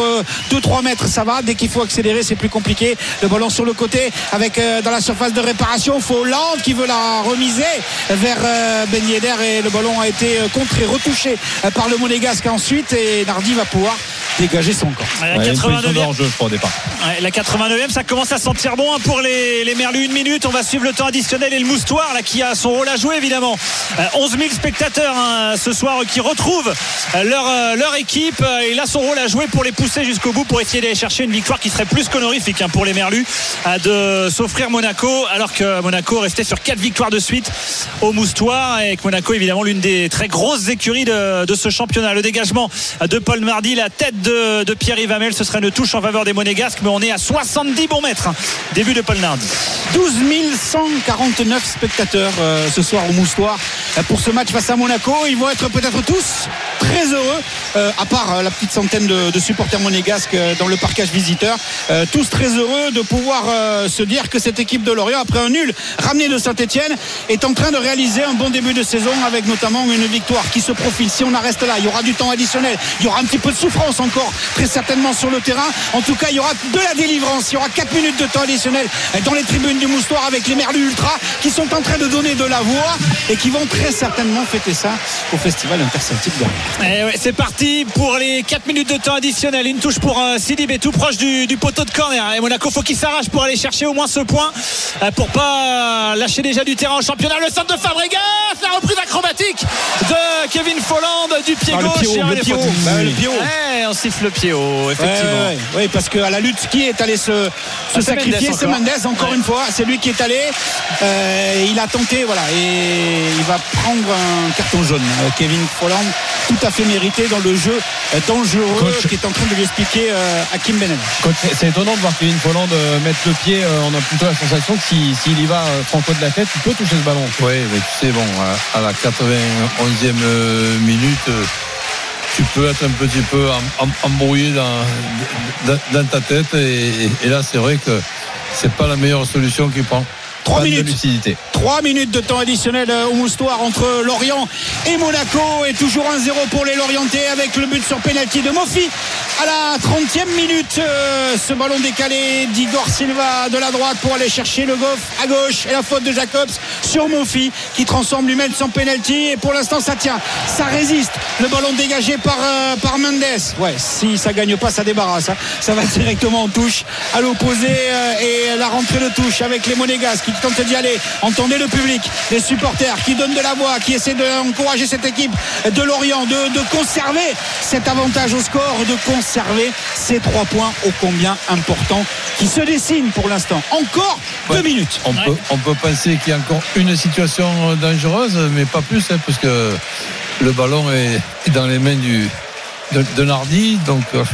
S7: 2-3 mètres, ça va. Dès qu'il faut accélérer, c'est plus compliqué. Le ballon sur le côté avec euh, dans la surface de réparation, faut Hollande qui veut la remiser vers euh, Ben Yedder et le ballon a été euh, contré, retouché euh, par le Monégasque ensuite et Nardi va pouvoir dégager son camp.
S8: la
S3: Ouais, une position
S8: 89e.
S3: de hors-jeu, je crois, au départ.
S8: Ouais, la 89e, ça commence à sentir bon hein, pour les, les Merlus. Une minute, on va suivre le temps additionnel et le moustoir là, qui a son rôle à jouer évidemment. Euh, 11 000 spectateurs hein, ce soir qui retrouvent euh, leur, euh, leur équipe. Euh, Il a son rôle à jouer pour les pousser jusqu'au bout pour essayer d'aller chercher une victoire qui serait plus qu'honorifique hein, pour les Merlus euh, de s'offrir Monaco alors que Monaco restait sur 4 victoires de suite au moustoir et que Monaco évidemment l'une des très grosses écuries de, ce championnat. Le dégagement de Paul Mardy, la tête de, Pierre Ivamel, ce serait une touche en faveur des Monégasques, mais on est à 70 bons mètres. hein. Début de Paul Nardi.
S7: 12 149 spectateurs euh, ce soir au Moustoir euh, pour ce match face à Monaco. Ils vont être peut-être tous très heureux, euh, à part euh, la petite centaine de, supporters monégasques euh, dans le parcage visiteur, tous très heureux de pouvoir se dire que cette équipe de Lorient, après un nul ramené de Saint-Etienne, est en train de réaliser un bon début de saison avec notamment une victoire qui se profile. Si on en reste là, il y aura du temps additionnel, il y aura un petit peu de souffrance encore, très certainement sur le terrain. En tout cas, il y aura de la délivrance, il y aura 4 minutes de temps additionnel dans les tribunes du Moustoir avec les Merlus Ultra qui sont en train de donner de la voix et qui vont très certainement fêter ça au festival interceltique de
S8: ouais, c'est parti pour les 4 minutes de temps additionnel. Une touche pour euh, Sidibé tout proche du, du poteau de corner. Et Monaco faut qu'il s'arrache pour aller chercher au moins ce point euh, pour pas lâcher déjà du terrain au championnat. Le centre de Fabregas, la reprise acrobatique de Kevin Folland du pied
S7: Ah, le
S8: gauche.
S7: pied haut,
S8: Et
S7: le
S8: les
S7: pied
S8: fautes.
S7: haut. Bah, le pied haut.
S8: Ouais, on siffle le pied haut, effectivement.
S7: Oui, parce qu'à la lutte, qui est allé se, se
S8: c'est
S7: sacrifier? C'est. Mendes, encore une fois. C'est lui qui est allé. Euh, il a tenté, voilà. Et il va prendre un carton jaune. Euh, Kevin Folland, tout à fait mérité dans le jeu dangereux
S3: Coach.
S7: qui est en train de lui expliquer euh, Benel.
S3: Coach, c'est- étonnant de voir Kevin Folland euh, mettre le pied. euh, On a plutôt la sensation que si- s'il y va euh, franco de la tête, il peut toucher ce ballon.
S4: Oui, mais tu sais, bon, à- à la 91e euh, minute, tu peux être un petit peu em- em- embrouillé dans, dans, dans ta tête. Et, et là, c'est vrai que c'est pas la meilleure solution qu'il prend.
S7: 3
S3: Panne de
S7: minutes.
S3: lucidité.
S7: 3 minutes de temps additionnel euh, au moustoir entre Lorient et Monaco et toujours 1-0 pour les Lorientais avec le but sur pénalty de Mofi à la 30e minute euh, ce ballon décalé d'Igor Silva de la droite pour aller chercher le goff à gauche et la faute de Jacobs sur Mofi qui transforme lui-même son pénalty et pour l'instant ça tient ça résiste le ballon dégagé par, euh, par Mendes ouais si ça gagne pas ça débarrasse hein. ça va (laughs) directement en touche à l'opposé et la rentrée de touche avec les Monégas qui tentent d'y aller entendez le public les supporters qui donnent de la voix qui essaient d'encourager cette équipe de Lorient de, de conserver cet avantage au score de conserver ces trois points ô combien importants qui se dessinent pour l'instant. Encore deux minutes.
S4: On, peut, on peut penser qu'il y a encore une situation dangereuse, mais pas plus, hein, parce que le ballon est, est dans les mains du, de, de Nardi. Donc, euh,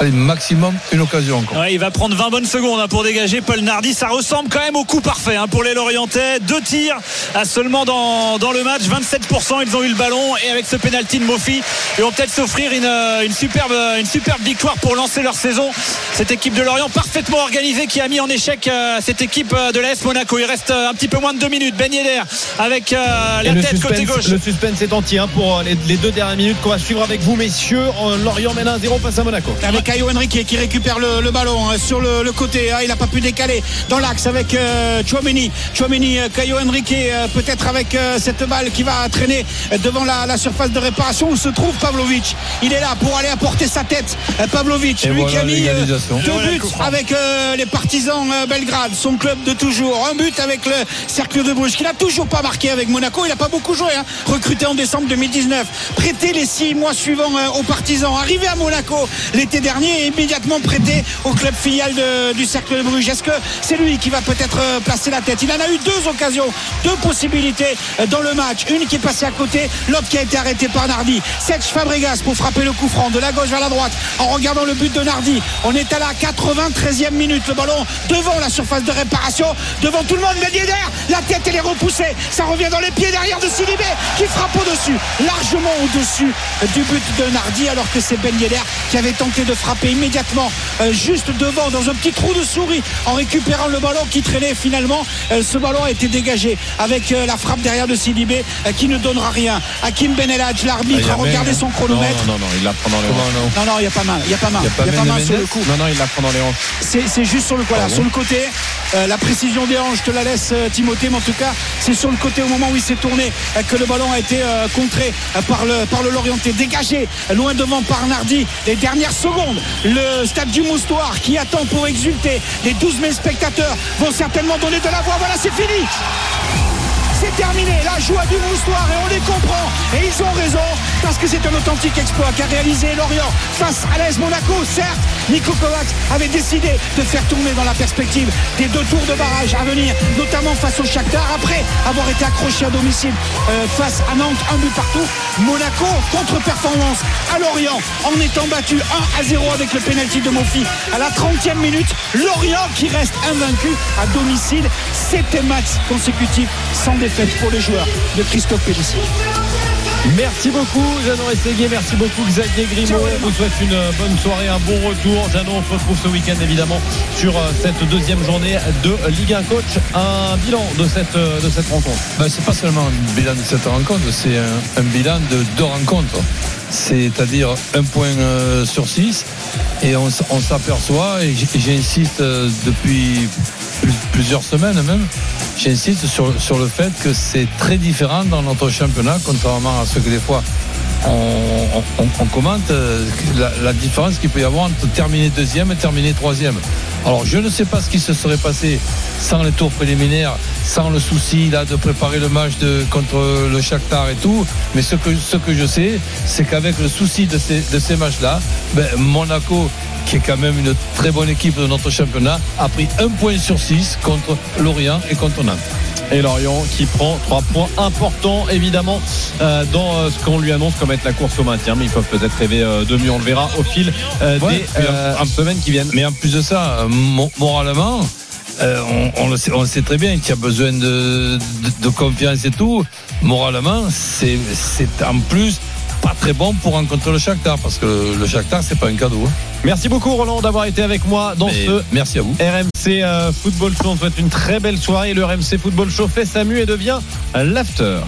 S4: allez, maximum une occasion encore.
S8: Ouais, il va prendre 20 bonnes secondes hein, pour dégager Paul Nardi. Ça ressemble quand même au coup parfait hein, pour les Lorientais. Deux tirs à seulement dans, dans le match. 27%, ils ont eu le ballon. Et avec ce pénalty de Mofi, ils vont peut-être s'offrir une, euh, une, superbe, une superbe victoire pour lancer leur saison. Cette équipe de Lorient parfaitement organisée qui a mis en échec euh, cette équipe euh, de l'AS Monaco. Il reste un petit peu moins de deux minutes. Ben Yedder avec euh,
S3: Et
S8: la tête côté gauche.
S3: le suspense est entier hein, pour les, les deux dernières minutes qu'on va suivre avec vous, messieurs. Lorient mène 1-0 face à Monaco.
S7: avec Caio Henrique qui récupère le, le ballon hein, sur le, le côté. hein. il n'a pas pu décaler dans l'axe avec euh, Chouameni. Chouameni, euh, Caio Henrique, euh, peut-être avec euh, cette balle qui va traîner devant la, la surface de réparation où se trouve Pavlovic. Il est là pour aller apporter sa tête. Pavlovic,
S4: Et
S7: lui qui a mis euh, deux
S8: voilà
S7: buts avec euh, les partisans euh, Belgrade, son club de toujours. Un but avec le Cercle de Bruges qu'il n'a toujours pas marqué avec Monaco. Il n'a pas beaucoup joué. hein. Recruté en décembre 2019, prêté les six mois suivants euh, aux partisans, arrivé à Monaco l'été dernier et immédiatement prêté au club filial du Cercle de Bruges. Est-ce que c'est lui qui va peut-être euh, placer la tête? Il en a eu deux occasions, deux possibilités euh, dans le match. Une qui est passée à côté, l'autre qui a été arrêtée par Nardi. Serge Fabregas pour frapper le coup franc de la gauche vers la droite en regardant le but de Nardi. On est à la 93e minute. Le ballon devant la surface de réparation, devant tout le monde. Ben Yedder, la tête elle est repoussée. Ça revient dans les pieds derrière de Sidibé qui frappe au-dessus, largement au-dessus du but de Nardi alors que c'est Ben Yedder qui avait tenté de frapper immédiatement euh, juste devant dans un petit trou de souris en récupérant le ballon qui traînait finalement. Euh, ce ballon a été dégagé avec euh, la frappe derrière de Sidibé qui ne donnera rien. Hakim
S3: il
S7: l'arbitre, a
S3: a
S7: regardé son chronomètre.
S3: Non, non, non, il la prend dans les hanches.
S4: non
S7: Non, il n'y a pas mal. Il n'y a pas mal.
S4: Il y a pas
S7: y a mal sur le coup.
S3: Non, non, il la prend dans les hanches.
S7: C'est juste sur le, voilà, sur le côté. La précision des hanches, je te la laisse, Timothée, mais en tout cas, c'est sur le côté au moment où il s'est tourné que le ballon a été contré par le, par le Lorientais, dégagé loin devant par Nardi. Les dernières secondes, le stade du Moustoir qui attend pour exulter. Les 12 000 spectateurs vont certainement donner de la voix. Voilà, c'est fini. C'est terminé, la joie du moustoir et on les comprend. Et ils ont raison parce que c'est un authentique exploit qu'a réalisé Lorient face à l'AS Monaco. Certes, Nico Kovac avait décidé de faire tourner dans la perspective des deux tours de barrage à venir, notamment face au Shakhtar, après avoir été accroché à domicile euh, face à Nantes, un but partout. Monaco, contre-performance à Lorient en étant battu 1 à 0 avec le pénalty de Mofi à la 30e minute. Lorient qui reste invaincu à domicile. C'était match consécutif sans défaite pour les joueurs de Christophe Pellissier.
S3: Merci beaucoup, Jeannot Ességuier. Merci beaucoup, Xavier Grimaud. On vous souhaite une bonne soirée, un bon retour. Jeannot, on se retrouve ce week-end, évidemment, sur euh, cette deuxième journée de Ligue 1 Coach. Un bilan de cette, euh, de cette rencontre.
S4: Ben, c'est pas seulement un bilan de cette rencontre, c'est un, un bilan de deux rencontres. C'est-à-dire un point euh, sur six. Et on, s'aperçoit, et j'insiste euh, depuis plusieurs semaines même, j'insiste sur, le fait que c'est très différent dans notre championnat, contrairement à ce que des fois on, commente, euh, la, différence qu'il peut y avoir entre terminer deuxième et terminer troisième. Alors je ne sais pas ce qui se serait passé sans les tours préliminaires, sans le souci de préparer le match contre le Shakhtar et tout, mais ce que, je sais, c'est qu'avec le souci de ces, de ces matchs-là, ben, Monaco qui est quand même une très bonne équipe de notre championnat, a pris un point sur six contre Lorient et contre Nantes.
S3: Et Lorient qui prend trois points importants, évidemment, euh, dans euh, ce qu'on lui annonce comme être la course au maintien. Mais ils peuvent peut-être rêver euh, de mieux. On le verra au fil euh,
S4: Ouais,
S3: des euh, semaines qui viennent.
S4: Mais en plus de ça, mo- moralement, euh, on, on le sait, on le sait très bien qu'il y a besoin de, de, de confiance et tout. Moralement, c'est en plus pas très bon pour rencontrer le Shakhtar parce que le, Shakhtar c'est pas un cadeau. hein.
S3: Merci beaucoup, Roland, d'avoir été avec moi dans
S4: Mais
S3: ce
S4: merci à vous.
S3: RMC euh, Football Show. On souhaite une très belle soirée. Le RMC Football Show fait sa mue et devient l'after.